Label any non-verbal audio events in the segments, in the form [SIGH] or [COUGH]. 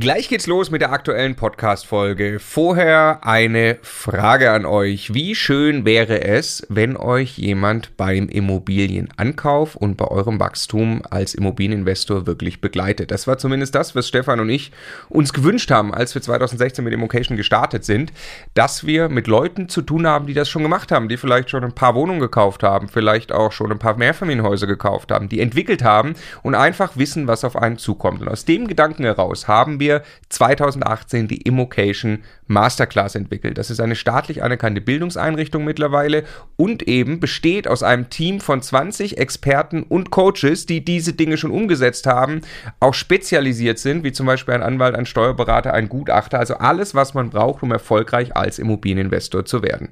Gleich geht's los mit der aktuellen Podcast-Folge. Vorher eine Frage an euch. Wie schön wäre es, wenn euch jemand beim Immobilienankauf und bei eurem Wachstum als Immobilieninvestor wirklich begleitet? Das war zumindest das, was Stefan und ich uns gewünscht haben, als wir 2016 mit Immocation gestartet sind, dass wir mit Leuten zu tun haben, die das schon gemacht haben, die vielleicht schon ein paar Wohnungen gekauft haben, vielleicht auch schon ein paar Mehrfamilienhäuser gekauft haben, die entwickelt haben und einfach wissen, was auf einen zukommt. Und aus dem Gedanken heraus haben wir wir 2018 die Immocation Masterclass entwickelt. Das ist eine staatlich anerkannte Bildungseinrichtung mittlerweile und eben besteht aus einem Team von 20 Experten und Coaches, die diese Dinge schon umgesetzt haben, auch spezialisiert sind, wie zum Beispiel ein Anwalt, ein Steuerberater, ein Gutachter, also alles, was man braucht, um erfolgreich als Immobilieninvestor zu werden.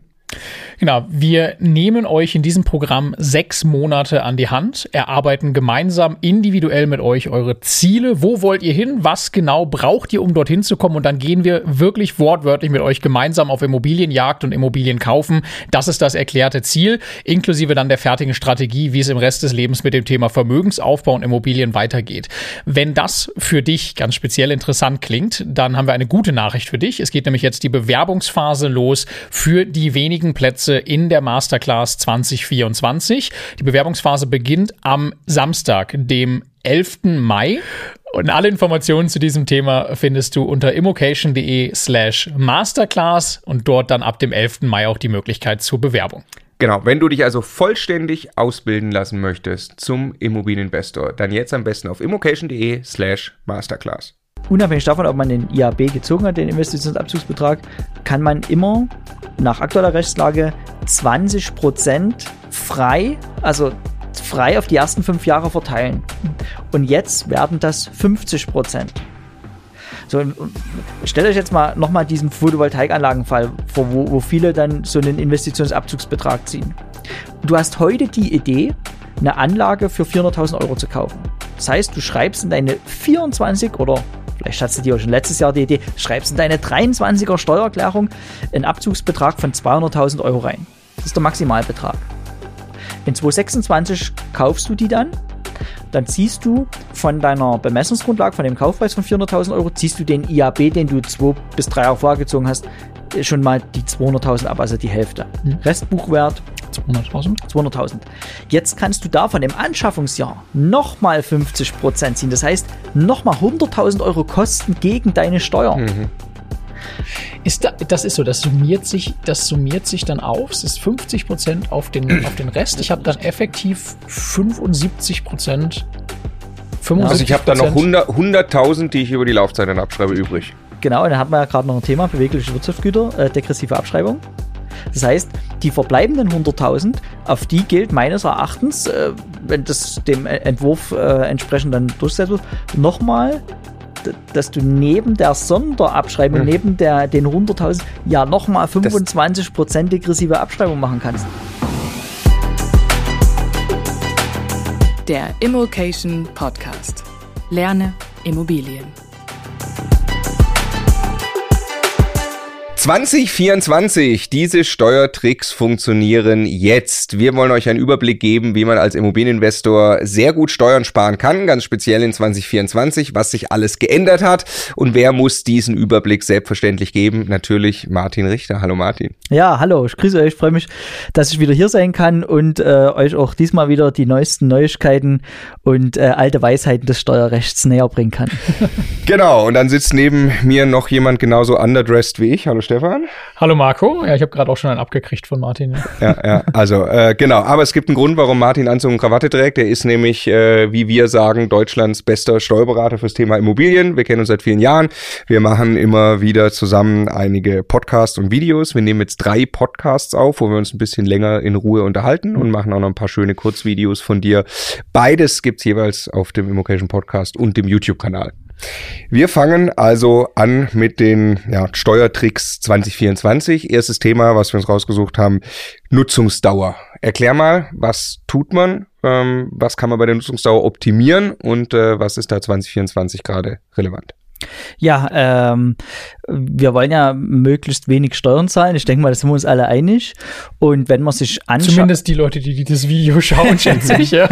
Genau, wir nehmen euch in diesem Programm sechs Monate an die Hand, erarbeiten gemeinsam individuell mit euch eure Ziele. Wo wollt ihr hin? Was genau braucht ihr, um dorthin zu kommen? Und dann gehen wir wirklich wortwörtlich mit euch gemeinsam auf Immobilienjagd und Immobilien kaufen. Das ist das erklärte Ziel, inklusive dann der fertigen Strategie, wie es im Rest des Lebens mit dem Thema Vermögensaufbau und Immobilien weitergeht. Wenn das für dich ganz speziell interessant klingt, dann haben wir eine gute Nachricht für dich. Es geht nämlich jetzt die Bewerbungsphase los für die wenigen Plätze in der Masterclass 2024. Die Bewerbungsphase beginnt am Samstag, dem 11. Mai. Und alle Informationen zu diesem Thema findest du unter immocation.de slash masterclass und dort dann ab dem 11. Mai auch die Möglichkeit zur Bewerbung. Genau, wenn du dich also vollständig ausbilden lassen möchtest zum Immobilieninvestor, dann jetzt am besten auf immocation.de slash masterclass. Unabhängig davon, ob man den IAB gezogen hat, den Investitionsabzugsbetrag, kann man immer nach aktueller Rechtslage 20% frei, also frei auf die ersten fünf Jahre verteilen. Und jetzt werden das 50%. So, stellt euch jetzt mal nochmal diesen Photovoltaikanlagenfall vor, wo, wo viele dann so einen Investitionsabzugsbetrag ziehen. Du hast heute die Idee, eine Anlage für 400.000 Euro zu kaufen. Das heißt, du schreibst in deine 24 oder vielleicht hattest du dir schon letztes Jahr die Idee, schreibst in deine 23er Steuererklärung einen Abzugsbetrag von 200.000 Euro rein. Das ist der Maximalbetrag. In 2026 kaufst du die dann, dann ziehst du von deiner Bemessungsgrundlage, von dem Kaufpreis von 400.000 Euro, ziehst du den IAB, den du zwei bis drei Jahre vorher gezogen hast, schon mal die 200.000 ab, also die Hälfte. Mhm. Restbuchwert 200.000. 200.000. Jetzt kannst du davon im Anschaffungsjahr nochmal 50% ziehen. Das heißt, nochmal 100.000 Euro Kosten gegen deine Steuer. Mhm. Ist da, das ist so, das summiert sich, das summiert sich dann auf. Es ist 50 auf den, auf den Rest. Ich habe dann effektiv 75% Also ich habe da noch 100.000, 100 die ich über die Laufzeit dann abschreibe, übrig. Genau, dann hat man ja gerade noch ein Thema, bewegliche Wirtschaftsgüter, äh, degressive Abschreibung. Das heißt, die verbleibenden 100.000, auf die gilt meines Erachtens, äh, wenn das dem Entwurf äh, entsprechend dann durchsetzt wird, nochmal dass du neben der Sonderabschreibung, hm. neben der, den 100.000, ja nochmal 25% degressive Abschreibung machen kannst. Der Immokation Podcast. Lerne Immobilien. 2024, diese Steuertricks funktionieren jetzt. Wir wollen euch einen Überblick geben, wie man als Immobilieninvestor sehr gut Steuern sparen kann, ganz speziell in 2024, was sich alles geändert hat und wer muss diesen Überblick selbstverständlich geben? Natürlich Martin Richter. Hallo Martin. Ja, hallo, ich grüße euch, freue mich, dass ich wieder hier sein kann und äh, euch auch diesmal wieder die neuesten Neuigkeiten und äh, alte Weisheiten des Steuerrechts näher bringen kann. [LAUGHS] genau, und dann sitzt neben mir noch jemand genauso underdressed wie ich. Hallo Stefan. Stefan. Hallo Marco. Ja, ich habe gerade auch schon einen abgekriegt von Martin. Ja, ja, ja. also äh, genau. Aber es gibt einen Grund, warum Martin Anzug und Krawatte trägt. Er ist nämlich, äh, wie wir sagen, Deutschlands bester Steuerberater fürs Thema Immobilien. Wir kennen uns seit vielen Jahren. Wir machen immer wieder zusammen einige Podcasts und Videos. Wir nehmen jetzt drei Podcasts auf, wo wir uns ein bisschen länger in Ruhe unterhalten und machen auch noch ein paar schöne Kurzvideos von dir. Beides gibt's jeweils auf dem Immocation Podcast und dem YouTube-Kanal. Wir fangen also an mit den ja, Steuertricks 2024. Erstes Thema, was wir uns rausgesucht haben, Nutzungsdauer. Erklär mal, was tut man, ähm, was kann man bei der Nutzungsdauer optimieren und äh, was ist da 2024 gerade relevant? Ja, ähm, wir wollen ja möglichst wenig Steuern zahlen. Ich denke mal, da sind wir uns alle einig. Und wenn man sich anschaut. Zumindest die Leute, die, die das Video [LAUGHS] schauen, schätze ich, ja.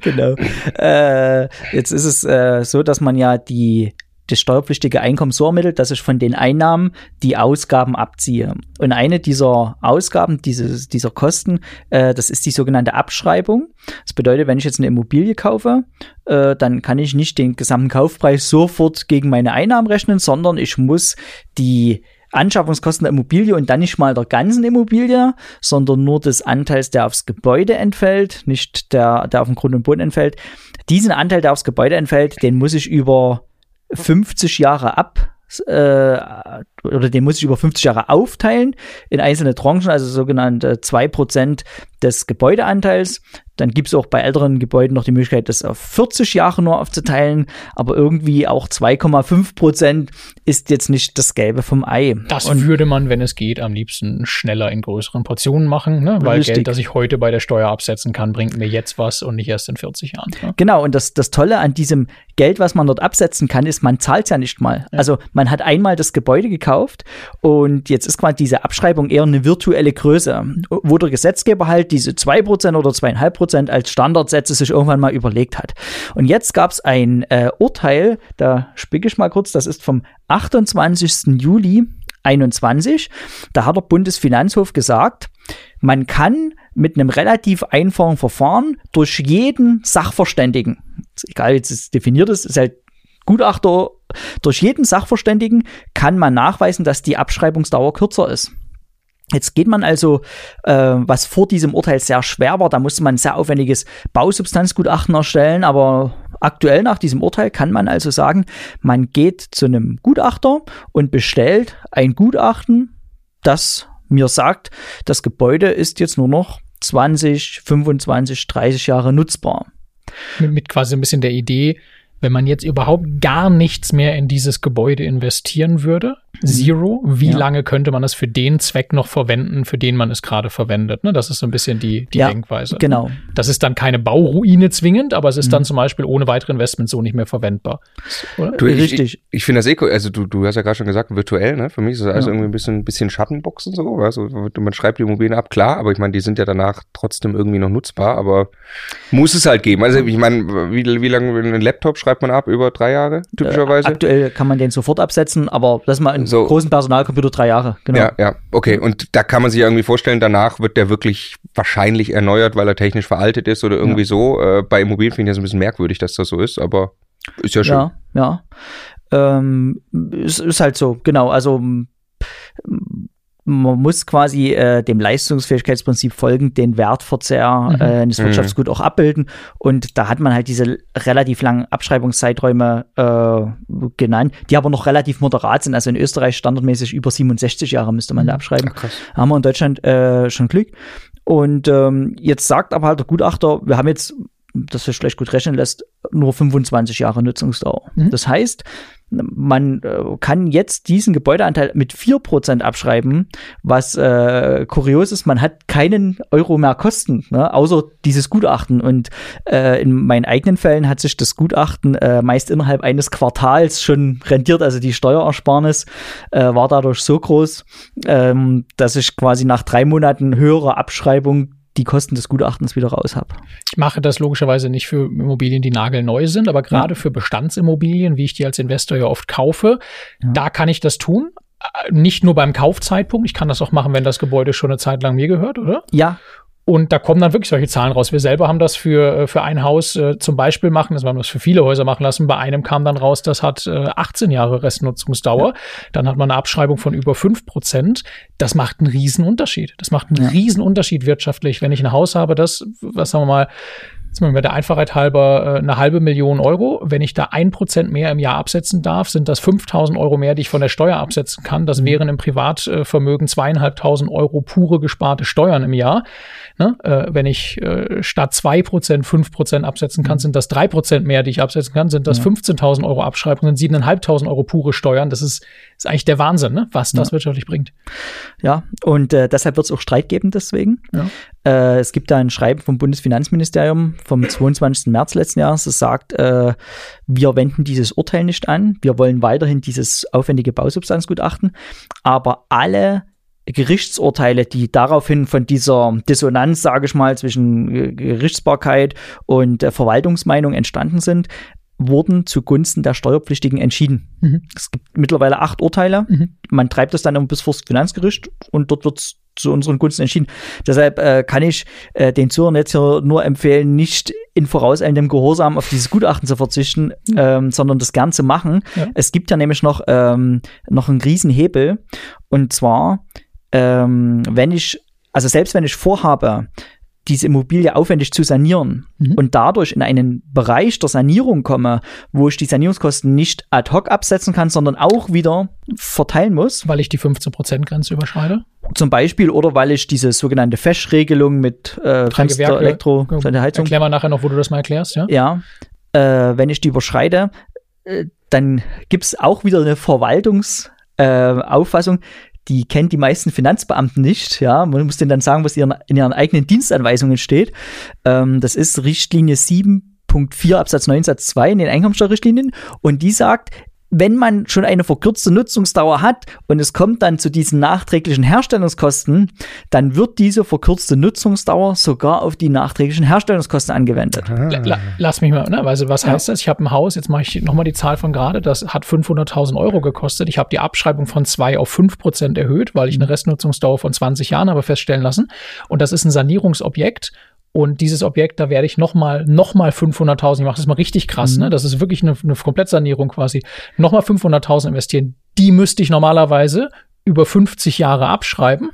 genau. Äh, jetzt ist es äh, so, dass man ja die das steuerpflichtige Einkommen so ermittelt, dass ich von den Einnahmen die Ausgaben abziehe. Und eine dieser Ausgaben, dieses, dieser Kosten, äh, das ist die sogenannte Abschreibung. Das bedeutet, wenn ich jetzt eine Immobilie kaufe, äh, dann kann ich nicht den gesamten Kaufpreis sofort gegen meine Einnahmen rechnen, sondern ich muss die Anschaffungskosten der Immobilie und dann nicht mal der ganzen Immobilie, sondern nur des Anteils, der aufs Gebäude entfällt, nicht der, der auf dem Grund und Boden entfällt. Diesen Anteil, der aufs Gebäude entfällt, den muss ich über 50 Jahre ab äh, oder den muss ich über 50 Jahre aufteilen in einzelne Tranchen, also sogenannte 2% des Gebäudeanteils. Dann gibt es auch bei älteren Gebäuden noch die Möglichkeit, das auf 40 Jahre nur aufzuteilen, aber irgendwie auch 2,5 Prozent ist jetzt nicht das Gelbe vom Ei. Das und würde man, wenn es geht, am liebsten schneller in größeren Portionen machen, ne? weil richtig. Geld, das ich heute bei der Steuer absetzen kann, bringt mir jetzt was und nicht erst in 40 Jahren. Ne? Genau, und das, das Tolle an diesem Geld, was man dort absetzen kann, ist, man zahlt ja nicht mal. Ja. Also man hat einmal das Gebäude gekauft und jetzt ist quasi diese Abschreibung eher eine virtuelle Größe, wo der Gesetzgeber halt diese 2% oder 2,5% als Standardsätze sich irgendwann mal überlegt hat. Und jetzt gab es ein äh, Urteil, da spicke ich mal kurz, das ist vom 28. Juli 21. Da hat der Bundesfinanzhof gesagt, man kann mit einem relativ einfachen Verfahren durch jeden Sachverständigen, egal wie es definiert ist, ist halt Gutachter, durch jeden Sachverständigen kann man nachweisen, dass die Abschreibungsdauer kürzer ist. Jetzt geht man also, äh, was vor diesem Urteil sehr schwer war, da musste man ein sehr aufwendiges Bausubstanzgutachten erstellen, aber aktuell nach diesem Urteil kann man also sagen, man geht zu einem Gutachter und bestellt ein Gutachten, das mir sagt, das Gebäude ist jetzt nur noch 20, 25, 30 Jahre nutzbar. Mit, mit quasi ein bisschen der Idee, wenn man jetzt überhaupt gar nichts mehr in dieses Gebäude investieren würde. Zero. Wie ja. lange könnte man es für den Zweck noch verwenden, für den man es gerade verwendet? Ne? Das ist so ein bisschen die, die ja, Denkweise. Genau. Das ist dann keine Bauruine zwingend, aber es ist mhm. dann zum Beispiel ohne weitere Investments so nicht mehr verwendbar. Du, Richtig. Ich, ich finde das eh cool. Also du, du hast ja gerade schon gesagt, virtuell, ne? Für mich ist das also ja. irgendwie ein bisschen, bisschen Schattenbox und so. Also man schreibt die Immobilien ab, klar, aber ich meine, die sind ja danach trotzdem irgendwie noch nutzbar, aber muss es halt geben. Also ich meine, wie, wie lange einen Laptop schreibt man ab? Über drei Jahre typischerweise? Äh, aktuell kann man den sofort absetzen, aber lass mal in so, großen Personalcomputer drei Jahre, genau. Ja, ja, okay. Und da kann man sich irgendwie vorstellen, danach wird der wirklich wahrscheinlich erneuert, weil er technisch veraltet ist oder irgendwie ja. so. Äh, bei Immobilien finde ich das ein bisschen merkwürdig, dass das so ist, aber ist ja schön. Ja, ja. Ähm, es ist halt so, genau. Also man muss quasi äh, dem Leistungsfähigkeitsprinzip folgend den Wertverzehr mhm. äh, eines mhm. Wirtschaftsguts auch abbilden. Und da hat man halt diese relativ langen Abschreibungszeiträume äh, genannt, die aber noch relativ moderat sind. Also in Österreich standardmäßig über 67 Jahre müsste man da mhm. abschreiben. Ach, haben wir in Deutschland äh, schon Glück. Und ähm, jetzt sagt aber halt der Gutachter, wir haben jetzt, das sich vielleicht gut rechnen lässt, nur 25 Jahre Nutzungsdauer. Mhm. Das heißt, man äh, kann jetzt diesen Gebäudeanteil mit 4% abschreiben, was äh, kurios ist, man hat keinen Euro mehr Kosten, ne, außer dieses Gutachten. Und äh, in meinen eigenen Fällen hat sich das Gutachten äh, meist innerhalb eines Quartals schon rentiert. Also die Steuerersparnis äh, war dadurch so groß, ähm, dass ich quasi nach drei Monaten höherer Abschreibung die Kosten des Gutachtens wieder raus habe. Ich mache das logischerweise nicht für Immobilien, die nagelneu sind, aber gerade ja. für Bestandsimmobilien, wie ich die als Investor ja oft kaufe, ja. da kann ich das tun. Äh, nicht nur beim Kaufzeitpunkt, ich kann das auch machen, wenn das Gebäude schon eine Zeit lang mir gehört, oder? Ja, und da kommen dann wirklich solche Zahlen raus. Wir selber haben das für, äh, für ein Haus äh, zum Beispiel machen, das haben wir das für viele Häuser machen lassen. Bei einem kam dann raus, das hat äh, 18 Jahre Restnutzungsdauer. Ja. Dann hat man eine Abschreibung von über 5 Prozent. Das macht einen riesen Unterschied. Das macht einen ja. riesen Unterschied wirtschaftlich, wenn ich ein Haus habe, das, was sagen wir mal, jetzt mal der Einfachheit halber äh, eine halbe Million Euro. Wenn ich da ein Prozent mehr im Jahr absetzen darf, sind das 5000 Euro mehr, die ich von der Steuer absetzen kann. Das mhm. wären im Privatvermögen zweieinhalbtausend Euro pure gesparte Steuern im Jahr. Ne? Äh, wenn ich äh, statt 2% 5% absetzen kann, mhm. sind das 3% mehr, die ich absetzen kann, sind das ja. 15.000 Euro Abschreibungen, sind 7.500 Euro pure Steuern. Das ist, ist eigentlich der Wahnsinn, ne? was das ja. wirtschaftlich bringt. Ja, und äh, deshalb wird es auch Streit geben deswegen. Ja. Äh, es gibt da ein Schreiben vom Bundesfinanzministerium vom 22. März letzten Jahres, das sagt, äh, wir wenden dieses Urteil nicht an, wir wollen weiterhin dieses aufwendige Bausubstanzgutachten, aber alle Gerichtsurteile, die daraufhin von dieser Dissonanz, sage ich mal, zwischen Gerichtsbarkeit und äh, Verwaltungsmeinung entstanden sind, wurden zugunsten der Steuerpflichtigen entschieden. Mhm. Es gibt mittlerweile acht Urteile. Mhm. Man treibt das dann bis vors Finanzgericht und dort wird zu unseren Gunsten entschieden. Deshalb äh, kann ich äh, den Zuhörern jetzt hier nur empfehlen, nicht in vorauseilendem Gehorsam auf dieses Gutachten zu verzichten, ähm, sondern das gern zu machen. Ja. Es gibt ja nämlich noch, ähm, noch einen Riesenhebel. Und zwar, ähm, wenn ich, also selbst wenn ich vorhabe, diese Immobilie aufwendig zu sanieren Mhm. und dadurch in einen Bereich der Sanierung komme, wo ich die Sanierungskosten nicht ad hoc absetzen kann, sondern auch wieder verteilen muss, Weil ich die 15%-Grenze überschreite. zum Beispiel, oder weil ich diese sogenannte Fesch-Regelung mit äh, Fenster, Gewerke. Elektro, seine Heizung, Erklär mal nachher noch, wo du das mal erklärst, ja? ja, äh, wenn ich die überschreite, äh, dann gibt es auch wieder eine Verwaltungsauffassung, äh, Auffassung, die kennt die meisten Finanzbeamten nicht. Ja, man muss denen dann sagen, was ihren, in ihren eigenen Dienstanweisungen steht. Ähm, das ist Richtlinie 7.4 Absatz 9 Satz 2 in den Einkommensteuerrichtlinien und die sagt, wenn man schon eine verkürzte Nutzungsdauer hat und es kommt dann zu diesen nachträglichen Herstellungskosten, dann wird diese verkürzte Nutzungsdauer sogar auf die nachträglichen Herstellungskosten angewendet. La- la- Lass mich mal, ne? Also, was heißt das? Ich habe ein Haus, jetzt mache ich nochmal die Zahl von gerade, das hat 500.000 Euro gekostet. Ich habe die Abschreibung von 2 auf 5 Prozent erhöht, weil ich eine Restnutzungsdauer von 20 Jahren habe feststellen lassen. Und das ist ein Sanierungsobjekt. Und dieses Objekt, da werde ich nochmal noch mal 500.000, ich mache das mal richtig krass, ne? Das ist wirklich eine, eine Komplettsanierung quasi. Nochmal 500.000 investieren. Die müsste ich normalerweise über 50 Jahre abschreiben.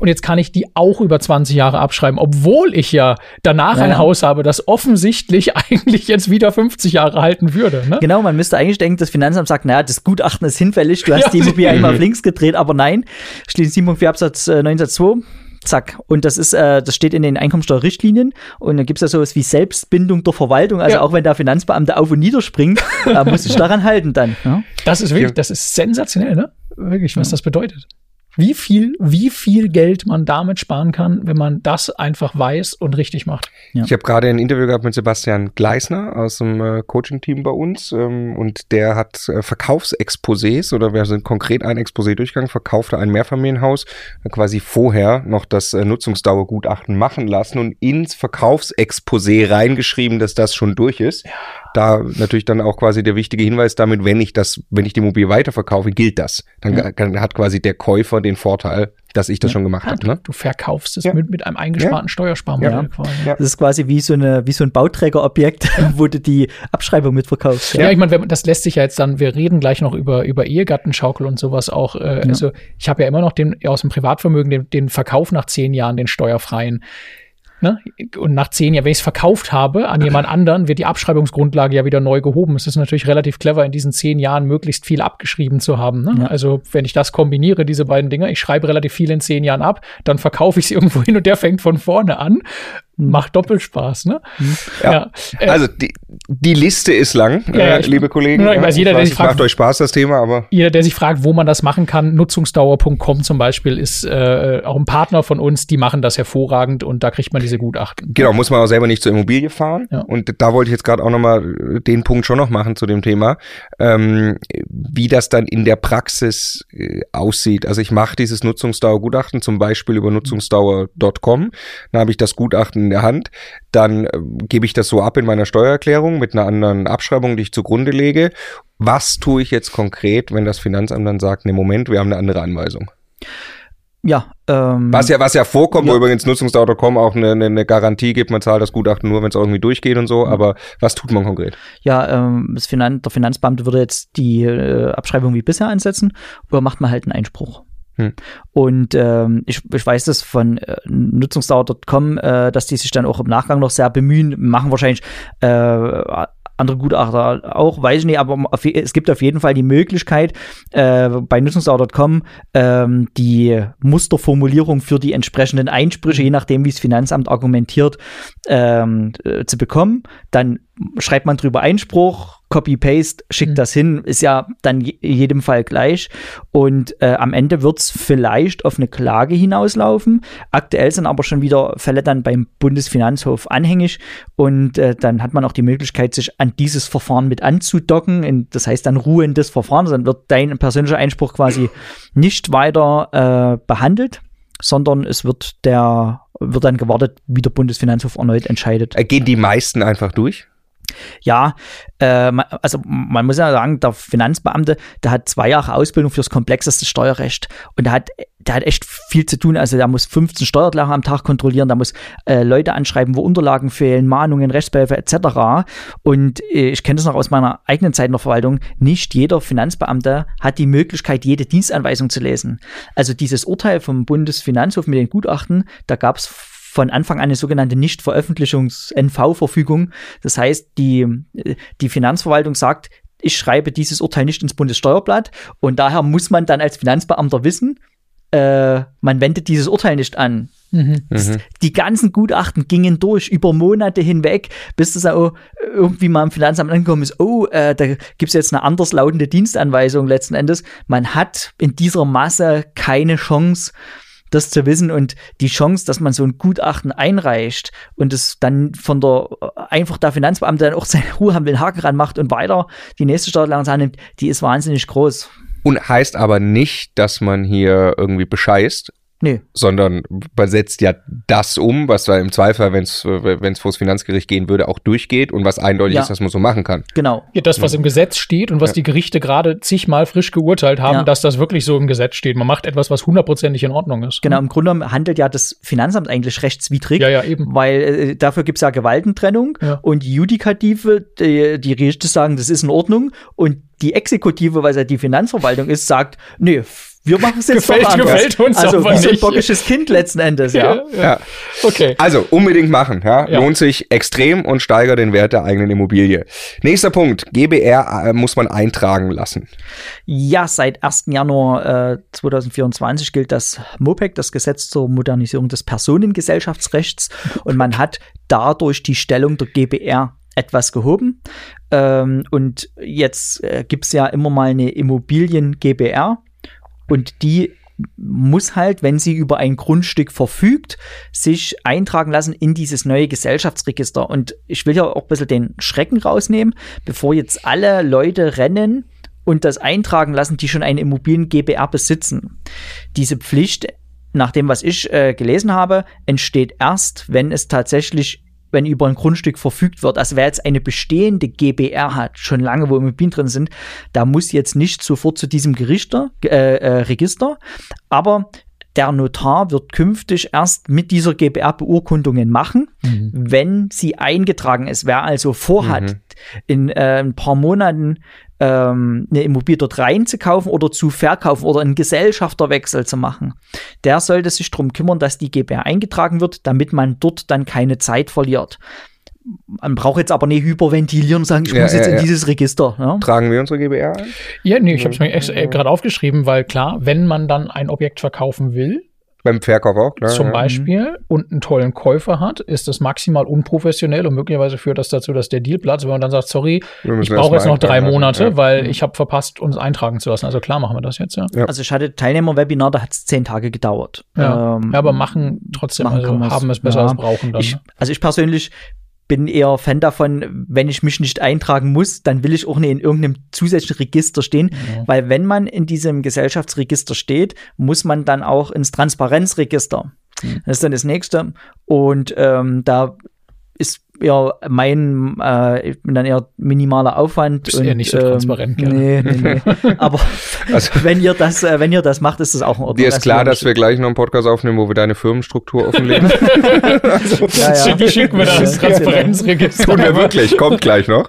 Und jetzt kann ich die auch über 20 Jahre abschreiben, obwohl ich ja danach Ja, ein. Haus habe, das offensichtlich [LAUGHS] eigentlich jetzt wieder 50 Jahre halten würde. Ne? Genau, man müsste eigentlich denken, das Finanzamt sagt, naja, das Gutachten ist hinfällig, du hast [LAUGHS] Ja. die Immobilie einmal auf links gedreht, aber nein, schließlich 7.4 Absatz äh, 9 Satz 2, zack. Und das ist, äh, das steht in den Einkommensteuerrichtlinien und dann gibt es ja sowas wie Selbstbindung der Verwaltung, also Ja. auch wenn der Finanzbeamte auf und niederspringt, äh, muss sich [LAUGHS] daran halten dann. Ja? Das ist wirklich, das ist sensationell, ne? Wirklich, was das bedeutet. Wie viel, wie viel Geld man damit sparen kann, wenn man das einfach weiß und richtig macht. Ja. Ich habe gerade ein Interview gehabt mit Sebastian Gleisner aus dem äh, Coaching-Team bei uns ähm, und der hat äh, Verkaufsexposés oder wir sind konkret ein Exposé durchgegangen, verkaufte ein Mehrfamilienhaus, äh, quasi vorher noch das äh, Nutzungsdauergutachten machen lassen und ins Verkaufsexposé reingeschrieben, dass das schon durch ist. Da natürlich dann auch quasi der wichtige Hinweis damit, wenn ich das, wenn ich die Immobilie weiterverkaufe, gilt das. Dann Ja. kann- hat quasi der Käufer den Vorteil, dass ich das schon gemacht Ja, habe. du, Ne? du verkaufst es Ja. mit, mit einem eingesparten Steuersparmodell Ja. quasi. Ja. Das ist quasi wie so, eine, wie so ein Bauträgerobjekt, [LAUGHS] wo du die Abschreibung mitverkaufst. Ja, ich meine, das lässt sich ja jetzt dann, wir reden gleich noch über, über Ehegattenschaukel und sowas auch. Äh, Also ich habe ja immer noch den aus dem Privatvermögen den, den Verkauf nach zehn Jahren, den steuerfreien. Ne? Und nach zehn Jahren, wenn ich es verkauft habe an jemand [CLEARS THROAT] anderen, wird die Abschreibungsgrundlage ja wieder neu gehoben. Es ist natürlich relativ clever, in diesen zehn Jahren möglichst viel abgeschrieben zu haben. Ne? Ja. Also wenn ich das kombiniere, diese beiden Dinge, ich schreibe relativ viel in zehn Jahren ab, dann verkaufe ich sie [LAUGHS] irgendwo hin und der fängt von vorne an. Macht Doppelspaß, ne? Ja. Äh, Also die, die Liste ist lang, Ja, ja, äh, ich- liebe Kollegen. Ja, ich weiß, jeder, der sich es macht fragt- euch Spaß, das Thema, aber jeder, der sich fragt, wo man das machen kann, nutzungsdauer.com zum Beispiel ist äh, auch ein Partner von uns, die machen das hervorragend und da kriegt man diese Gutachten. genau, muss man auch selber nicht zur Immobilie fahren. Ja. Und da wollte ich jetzt gerade auch nochmal den Punkt schon noch machen zu dem Thema, ähm, wie das dann in der Praxis äh, aussieht. Also ich mache dieses Nutzungsdauergutachten zum Beispiel über nutzungsdauer.com. Dann habe ich das Gutachten in der Hand. Dann äh, gebe ich das so ab in meiner Steuererklärung mit einer anderen Abschreibung, die ich zugrunde lege. Was tue ich jetzt konkret, wenn das Finanzamt dann sagt, ne Moment, wir haben eine andere Anweisung? Ja, ähm, Was ja, was ja vorkommt, Ja. wo übrigens Nutzungsdauer.com auch eine, eine, Garantie gibt, man zahlt das Gutachten nur, wenn es irgendwie durchgeht und so, aber was tut man konkret? Ja, ähm, das Finan der Finanzbeamte würde jetzt die äh, Abschreibung wie bisher ansetzen oder macht man halt einen Einspruch. Hm. Und ähm, ich, ich weiß das von äh, Nutzungsdauer.com, äh, dass die sich dann auch im Nachgang noch sehr bemühen, machen wahrscheinlich äh, andere Gutachter auch, weiß ich nicht, aber es gibt auf jeden Fall die Möglichkeit, äh, bei Nutzungsdauer.com ähm, die Musterformulierung für die entsprechenden Einsprüche, je nachdem, wie das Finanzamt argumentiert, ähm, äh, zu bekommen. Dann schreibt man drüber Einspruch, Copy-Paste, schickt Mhm. das hin, ist ja dann je- in jedem Fall gleich. Und äh, am Ende wird es vielleicht auf eine Klage hinauslaufen. Aktuell sind aber schon wieder Fälle dann beim Bundesfinanzhof anhängig und äh, dann hat man auch die Möglichkeit, sich an dieses Verfahren mit anzudocken. Und das heißt dann ruhendes Verfahren. Dann wird dein persönlicher Einspruch quasi nicht weiter äh, behandelt, sondern es wird der wird dann gewartet, wie der Bundesfinanzhof erneut entscheidet. Äh, Gehen die meisten einfach durch? Ja, äh, also man muss ja sagen, der Finanzbeamte, der hat zwei Jahre Ausbildung fürs komplexeste Steuerrecht und der hat, der hat echt viel zu tun. Also der muss 15 Steuerklagen am Tag kontrollieren, der muss äh, Leute anschreiben, wo Unterlagen fehlen, Mahnungen, Rechtsbehelfe etc. Und äh, ich kenne das noch aus meiner eigenen Zeit in der Verwaltung. Nicht jeder Finanzbeamte hat die Möglichkeit, jede Dienstanweisung zu lesen. Also dieses Urteil vom Bundesfinanzhof mit den Gutachten, da gab es von Anfang an eine sogenannte Nichtveröffentlichungs-NV-Verfügung. Das heißt, die, die Finanzverwaltung sagt, ich schreibe dieses Urteil nicht ins Bundessteuerblatt und daher muss man dann als Finanzbeamter wissen, äh, man wendet dieses Urteil nicht an. Mhm. Mhm. Die ganzen Gutachten gingen durch über Monate hinweg, bis das auch irgendwie mal im Finanzamt angekommen ist, oh, äh, da gibt es jetzt eine anderslautende Dienstanweisung letzten Endes. Man hat in dieser Masse keine Chance, das zu wissen und die Chance, dass man so ein Gutachten einreicht und es dann von der einfach der Finanzbeamte dann auch seine [LAUGHS] Ruhe haben, den Haken ranmacht und weiter die nächste Steuerlage annimmt, die ist wahnsinnig groß. Und heißt aber nicht, dass man hier irgendwie bescheißt, Nee. Sondern man setzt ja das um, was da im Zweifel, wenn es wenn es vor das Finanzgericht gehen würde, auch durchgeht und was eindeutig ja. ist, dass man so machen kann. Genau. Ja, das, was ja. im Gesetz steht und was ja. die Gerichte gerade zigmal frisch geurteilt haben, dass das wirklich so im Gesetz steht. Man macht etwas, was hundertprozentig in Ordnung ist. Genau, im Grunde genommen handelt ja das Finanzamt eigentlich rechtswidrig. Ja, ja, eben. Weil äh, dafür gibt es ja Gewaltentrennung und die Judikative, die, die Gerichte sagen, das ist in Ordnung und die Exekutive, weil es ja die Finanzverwaltung ist, sagt, nee, wir machen es jetzt gefällt, doch anders. Gefällt uns also wie so ein bockisches Kind letzten Endes, ja. ja. ja. Okay. Also unbedingt machen, ja? ja. Lohnt sich extrem und steigert den Wert der eigenen Immobilie. Nächster Punkt, GBR äh, muss man eintragen lassen. Ja, seit 1. Januar äh, 2024 gilt das MOPEC, das Gesetz zur Modernisierung des Personengesellschaftsrechts und man hat dadurch die Stellung der GBR etwas gehoben. Ähm, und jetzt äh, gibt es ja immer mal eine Immobilien-GBR. Und die muss halt, wenn sie über ein Grundstück verfügt, sich eintragen lassen in dieses neue Gesellschaftsregister. Und ich will ja auch ein bisschen den Schrecken rausnehmen, bevor jetzt alle Leute rennen und das eintragen lassen, die schon eine Immobilien GBR besitzen. Diese Pflicht, nach dem, was ich äh, gelesen habe, entsteht erst, wenn es tatsächlich wenn über ein Grundstück verfügt wird. Also wer jetzt eine bestehende GBR hat, schon lange, wo Immobilien drin sind, da muss jetzt nicht sofort zu diesem Gerichter, äh, äh, Register, aber der Notar wird künftig erst mit dieser GBR Beurkundungen machen, mhm. wenn sie eingetragen ist. Wer also vorhat, mhm. in äh, ein paar Monaten ähm, eine Immobilie dort reinzukaufen oder zu verkaufen oder einen Gesellschafterwechsel zu machen, der sollte sich darum kümmern, dass die GBR eingetragen wird, damit man dort dann keine Zeit verliert. Man braucht jetzt aber nicht hyperventilieren und sagen, ich ja, muss jetzt ja, in dieses Register. Ja? Tragen wir unsere GBR ein? Ja, nee, ich habe es mir äh, gerade aufgeschrieben, weil klar, wenn man dann ein Objekt verkaufen will, beim Verkauf auch, klar. Zum ja. Beispiel und einen tollen Käufer hat, ist das maximal unprofessionell und möglicherweise führt das dazu, dass der Deal platzt, wenn man dann sagt, sorry, ich brauche jetzt noch drei Monate, ja. weil mhm. ich habe verpasst, uns eintragen zu lassen. Also klar machen wir das jetzt, ja. ja. Also ich hatte Teilnehmer-Webinar, da hat es zehn Tage gedauert. Ja, ähm, aber machen trotzdem, machen also haben es besser als brauchen dann. Ich, ne? also ich persönlich bin eher Fan davon, wenn ich mich nicht eintragen muss, dann will ich auch nicht in irgendeinem zusätzlichen Register stehen, ja. weil wenn man in diesem Gesellschaftsregister steht, muss man dann auch ins Transparenzregister. Mhm. Das ist dann das nächste. Und ähm, da ja mein, äh, ich bin dann eher minimaler Aufwand. Bist und, eher nicht so transparent, ähm, nee, nee, nee. [LAUGHS] Aber also, [LAUGHS] wenn ihr das, äh, wenn ihr das macht, ist das auch in Ordnung. Dir ist klar, dass wir gleich noch einen Podcast aufnehmen, wo wir deine Firmenstruktur offenlegen. [LAUGHS] also, ja, ja. Wie schicken wir das Transparenzregister? Tun wir wirklich, kommt gleich noch.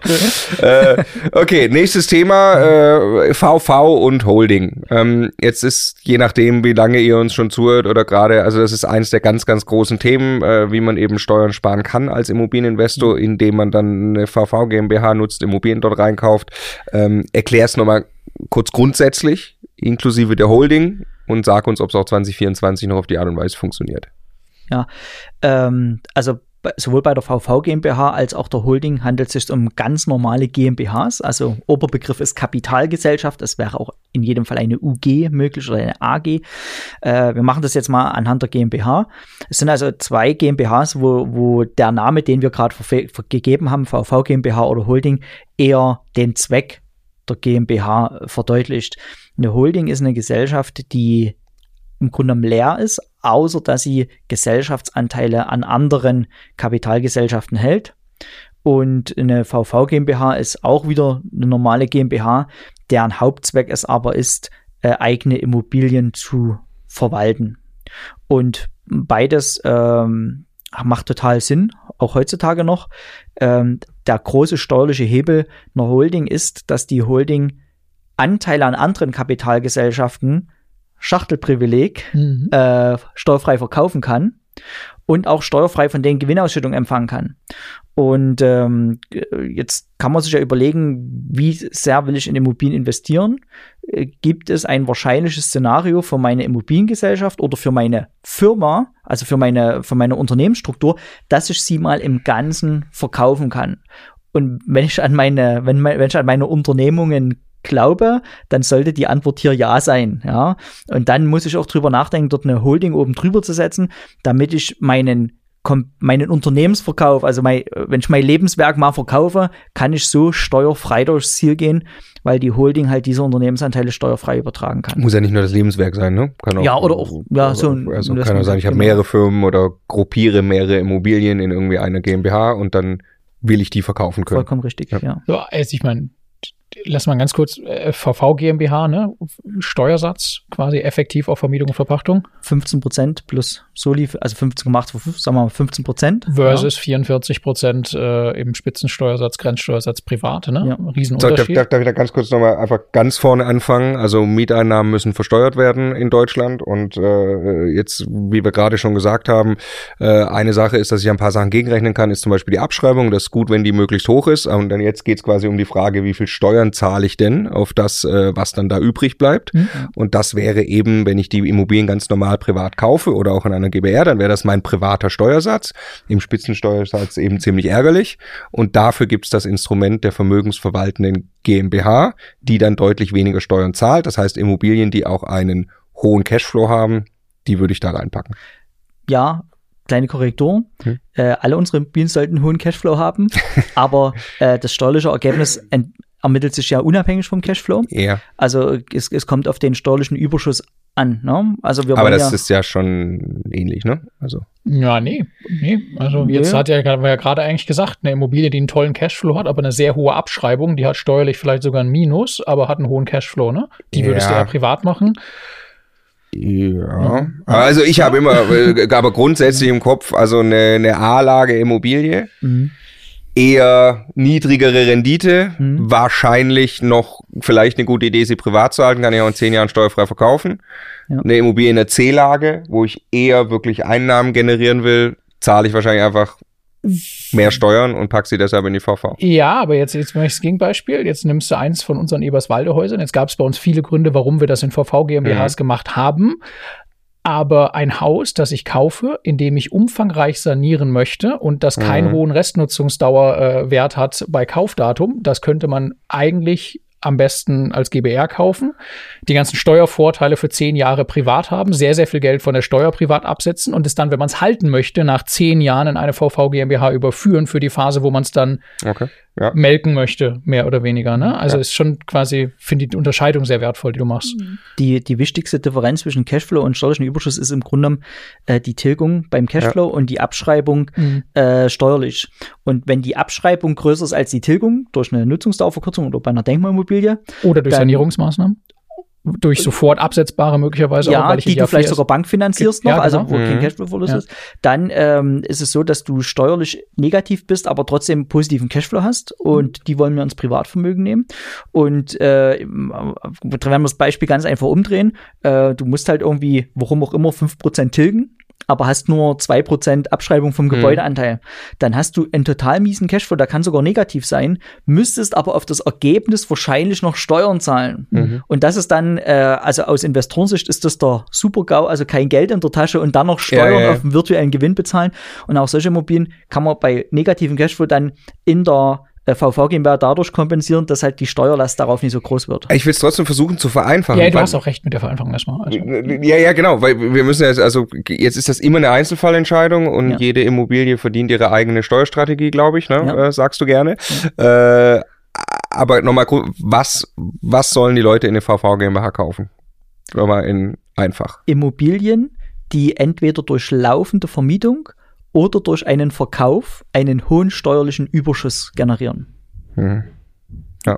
äh, okay, nächstes Thema, äh, VV und Holding. Ähm, jetzt ist, je nachdem, wie lange ihr uns schon zuhört oder gerade, also das ist eins der ganz, ganz großen Themen, äh, wie man eben Steuern sparen kann als Immobilien Investor, mhm. indem man dann eine VV GmbH nutzt, Immobilien dort reinkauft. Ähm, Erklär es nochmal kurz grundsätzlich, inklusive der Holding und sag uns, ob es auch 2024 noch auf die Art und Weise funktioniert. Ja, ähm, also sowohl bei der VV GmbH als auch der Holding handelt es sich um ganz normale GmbHs. Also Oberbegriff ist Kapitalgesellschaft. Es wäre auch in jedem Fall eine UG möglich oder eine AG. Äh, wir machen das jetzt mal anhand der GmbH. Es sind also zwei GmbHs, wo, wo der Name, den wir gerade gegeben haben, VV GmbH oder Holding, eher den Zweck der GmbH verdeutlicht. Eine Holding ist eine Gesellschaft, die im Grunde leer ist, außer dass sie Gesellschaftsanteile an anderen Kapitalgesellschaften hält. Und eine VV GmbH ist auch wieder eine normale GmbH, deren Hauptzweck es aber ist, äh, eigene Immobilien zu verwalten. Und beides ähm, macht total Sinn, auch heutzutage noch. Ähm, der große steuerliche Hebel einer Holding ist, dass die Holding Anteile an anderen Kapitalgesellschaften, Schachtelprivileg, mhm. äh, steuerfrei verkaufen kann und auch steuerfrei von denen Gewinnausschüttung empfangen kann. Und ähm, jetzt kann man sich ja überlegen, wie sehr will ich in Immobilien investieren? Äh, gibt es ein wahrscheinliches Szenario für meine Immobiliengesellschaft oder für meine Firma, also für meine, für meine Unternehmensstruktur, dass ich sie mal im Ganzen verkaufen kann? Und wenn ich an meine, wenn, wenn ich an meine Unternehmungen glaube, dann sollte die Antwort hier ja sein. Ja? Und dann muss ich auch drüber nachdenken, dort eine Holding oben drüber zu setzen, damit ich meinen meinen Unternehmensverkauf, also mein, wenn ich mein Lebenswerk mal verkaufe, kann ich so steuerfrei durchs Ziel gehen, weil die Holding halt diese Unternehmensanteile steuerfrei übertragen kann. Muss ja nicht nur das Lebenswerk sein, ne? Kann auch, ja, oder auch, ja, so ein. Also kann auch sein, ich habe genau. mehrere Firmen oder gruppiere mehrere Immobilien in irgendwie eine GmbH und dann will ich die verkaufen können. Vollkommen richtig, ja. ja. ja also ich meine, lass mal ganz kurz, äh, VV GmbH, ne? Steuersatz quasi effektiv auf Vermietung und Verpachtung. 15 Prozent plus Soli, also 15 gemacht, sagen wir mal 15 Prozent. Versus ja. 44 Prozent äh, im Spitzensteuersatz, Grenzsteuersatz private, ne? Ja. Riesenunterschied. Darf, darf ich da ganz kurz nochmal einfach ganz vorne anfangen? Also Mieteinnahmen müssen versteuert werden in Deutschland und äh, jetzt, wie wir gerade schon gesagt haben, äh, eine Sache ist, dass ich ein paar Sachen gegenrechnen kann, ist zum Beispiel die Abschreibung. Das ist gut, wenn die möglichst hoch ist. Und dann jetzt geht es quasi um die Frage, wie viel Steuern Steuern zahle ich denn auf das, äh, was dann da übrig bleibt? Mhm. Und das wäre eben, wenn ich die Immobilien ganz normal privat kaufe oder auch in einer GBR, dann wäre das mein privater Steuersatz. Im Spitzensteuersatz eben ziemlich ärgerlich. Und dafür gibt es das Instrument der vermögensverwaltenden GmbH, die dann deutlich weniger Steuern zahlt. Das heißt, Immobilien, die auch einen hohen Cashflow haben, die würde ich da reinpacken. Ja, kleine Korrektur. Hm. Äh, alle unsere Immobilien sollten einen hohen Cashflow haben, [LAUGHS] aber äh, das steuerliche Ergebnis ermittelt sich ja unabhängig vom Cashflow. Ja. Also es, es kommt auf den steuerlichen Überschuss an. Ne? Also wir Aber das ja ist ja schon ähnlich, ne? Also. Ja, nee. nee. Also nee. jetzt hat ja, haben wir ja gerade eigentlich gesagt, eine Immobilie, die einen tollen Cashflow hat, aber eine sehr hohe Abschreibung, die hat steuerlich vielleicht sogar ein Minus, aber hat einen hohen Cashflow, ne? Die würdest ja. du ja privat machen. Ja. Also ich habe immer, äh, [LAUGHS] aber grundsätzlich im Kopf, also eine, eine A-Lage Immobilie. Mhm eher niedrigere Rendite, mhm. wahrscheinlich noch vielleicht eine gute Idee, sie privat zu halten, kann ich auch in zehn Jahren steuerfrei verkaufen. Ja. Eine Immobilie in der C-Lage, wo ich eher wirklich Einnahmen generieren will, zahle ich wahrscheinlich einfach mehr Steuern und pack sie deshalb in die VV. Ja, aber jetzt, jetzt mache ich das Gegenbeispiel. Jetzt nimmst du eins von unseren Eberswalde-Häusern. Jetzt gab es bei uns viele Gründe, warum wir das in VV GmbHs mhm. gemacht haben aber ein Haus, das ich kaufe, in dem ich umfangreich sanieren möchte und das keinen mhm. hohen Restnutzungsdauerwert äh, hat bei Kaufdatum, das könnte man eigentlich am besten als GBR kaufen, die ganzen Steuervorteile für zehn Jahre privat haben, sehr, sehr viel Geld von der Steuer privat absetzen und es dann, wenn man es halten möchte, nach zehn Jahren in eine VV GmbH überführen für die Phase, wo man es dann okay ja. melken möchte, mehr oder weniger. Ne? Also ja. ist schon quasi, finde ich die Unterscheidung sehr wertvoll, die du machst. Die, die wichtigste Differenz zwischen Cashflow und steuerlichen Überschuss ist im Grunde genommen äh, die Tilgung beim Cashflow ja. und die Abschreibung mhm. äh, steuerlich. Und wenn die Abschreibung größer ist als die Tilgung durch eine Nutzungsdauerverkürzung oder bei einer Denkmalimmobilie oder durch dann, Sanierungsmaßnahmen durch sofort absetzbare möglicherweise ja, auch, die du vielleicht sogar bankfinanzierst noch, ja, also genau. also wo mhm. kein Cashflow-Verlust ja. ist, dann ähm, ist es so, dass du steuerlich negativ bist, aber trotzdem positiven Cashflow hast und mhm. die wollen wir ins Privatvermögen nehmen und äh, wenn wir das Beispiel ganz einfach umdrehen, äh, du musst halt irgendwie, warum auch immer, 5% tilgen aber hast nur 2% Abschreibung vom mhm. Gebäudeanteil. Mhm. Dann hast du einen total miesen Cashflow, der kann sogar negativ sein, müsstest aber auf das Ergebnis wahrscheinlich noch Steuern zahlen. Mhm. Und das ist dann, äh, also aus Investorensicht ist das der Super-GAU, also kein Geld in der Tasche und dann noch Steuern ja, ja. auf den virtuellen Gewinn bezahlen. Und auch solche Immobilien kann man bei negativen Cashflow dann in der VV GmbH dadurch kompensieren, dass halt die Steuerlast darauf nicht so groß wird. Ich will es trotzdem versuchen zu vereinfachen. Ja, du hast auch recht mit der Vereinfachung erstmal. Also. Ja, ja, genau, weil wir müssen jetzt, also jetzt ist das immer eine Einzelfallentscheidung und ja. jede Immobilie verdient ihre eigene Steuerstrategie, glaube ich, ne? Ja. Äh, sagst du gerne. Ja. Äh, aber nochmal, was, was sollen die Leute in der VV GmbH kaufen? Nochmal in einfach. Immobilien, die entweder durch laufende Vermietung oder durch einen Verkauf einen hohen steuerlichen Überschuss generieren. Mhm. Ja.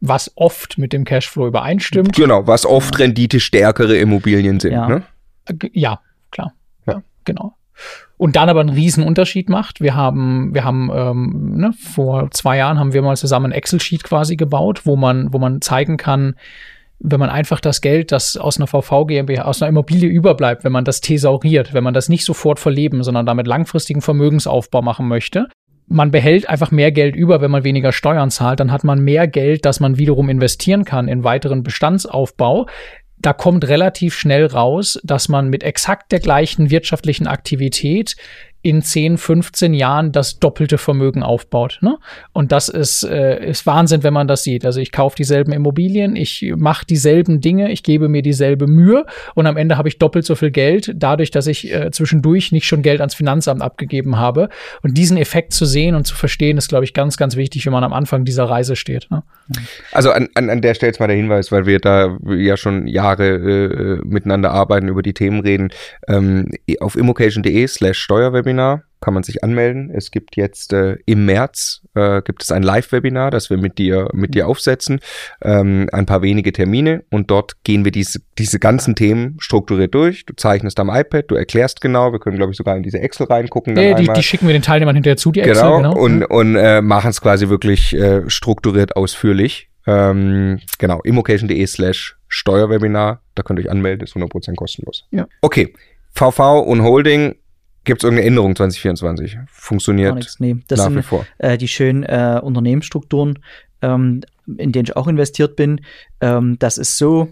Was oft mit dem Cashflow übereinstimmt. Genau, was oft renditestärkere Immobilien sind. Ja. Ne? Äh, Ja, klar. Ja. Ja, genau. Und dann aber einen riesen Unterschied macht. Wir haben, wir haben ähm, ne, vor zwei Jahren haben wir mal zusammen ein Excel-Sheet quasi gebaut, wo man, wo man zeigen kann, wenn man einfach das Geld, das aus einer VV GmbH, aus einer Immobilie überbleibt, wenn man das thesauriert, wenn man das nicht sofort verleben, sondern damit langfristigen Vermögensaufbau machen möchte, man behält einfach mehr Geld über, wenn man weniger Steuern zahlt, dann hat man mehr Geld, das man wiederum investieren kann in weiteren Bestandsaufbau. Da kommt relativ schnell raus, dass man mit exakt der gleichen wirtschaftlichen Aktivität in 10, 15 Jahren das doppelte Vermögen aufbaut. Ne? Und das ist, äh, ist Wahnsinn, wenn man das sieht. Also ich kaufe dieselben Immobilien, ich mache dieselben Dinge, ich gebe mir dieselbe Mühe und am Ende habe ich doppelt so viel Geld, dadurch, dass ich äh, zwischendurch nicht schon Geld ans Finanzamt abgegeben habe. Und diesen Effekt zu sehen und zu verstehen, ist, glaube ich, ganz, ganz wichtig, wenn man am Anfang dieser Reise steht. Ne? Also an, an, an der Stelle jetzt mal der Hinweis, weil wir da ja schon Jahre äh, miteinander arbeiten, über die Themen reden. Ähm, auf immocation.de slash Steuerwebinar kann man sich anmelden. Es gibt jetzt äh, im März äh, gibt es ein Live-Webinar, das wir mit dir mit dir aufsetzen. Ähm, ein paar wenige Termine und dort gehen wir diese, diese ganzen Themen strukturiert durch. Du zeichnest am iPad, du erklärst genau. Wir können, glaube ich, sogar in diese Excel reingucken. Nee, die, die schicken wir den Teilnehmern hinterher zu, die Excel. Genau, Genau. und, und äh, machen es quasi wirklich äh, strukturiert ausführlich. Ähm, genau, immocation.de slash Steuerwebinar, da könnt ihr euch anmelden, ist 100% kostenlos. Ja. Okay, VV und Holding, gibt es irgendeine Änderung 2024? Gar Funktioniert nichts. Nee, das nach wie sind vor. äh, die schönen äh, Unternehmensstrukturen, ähm, in denen ich auch investiert bin. Ähm, das ist so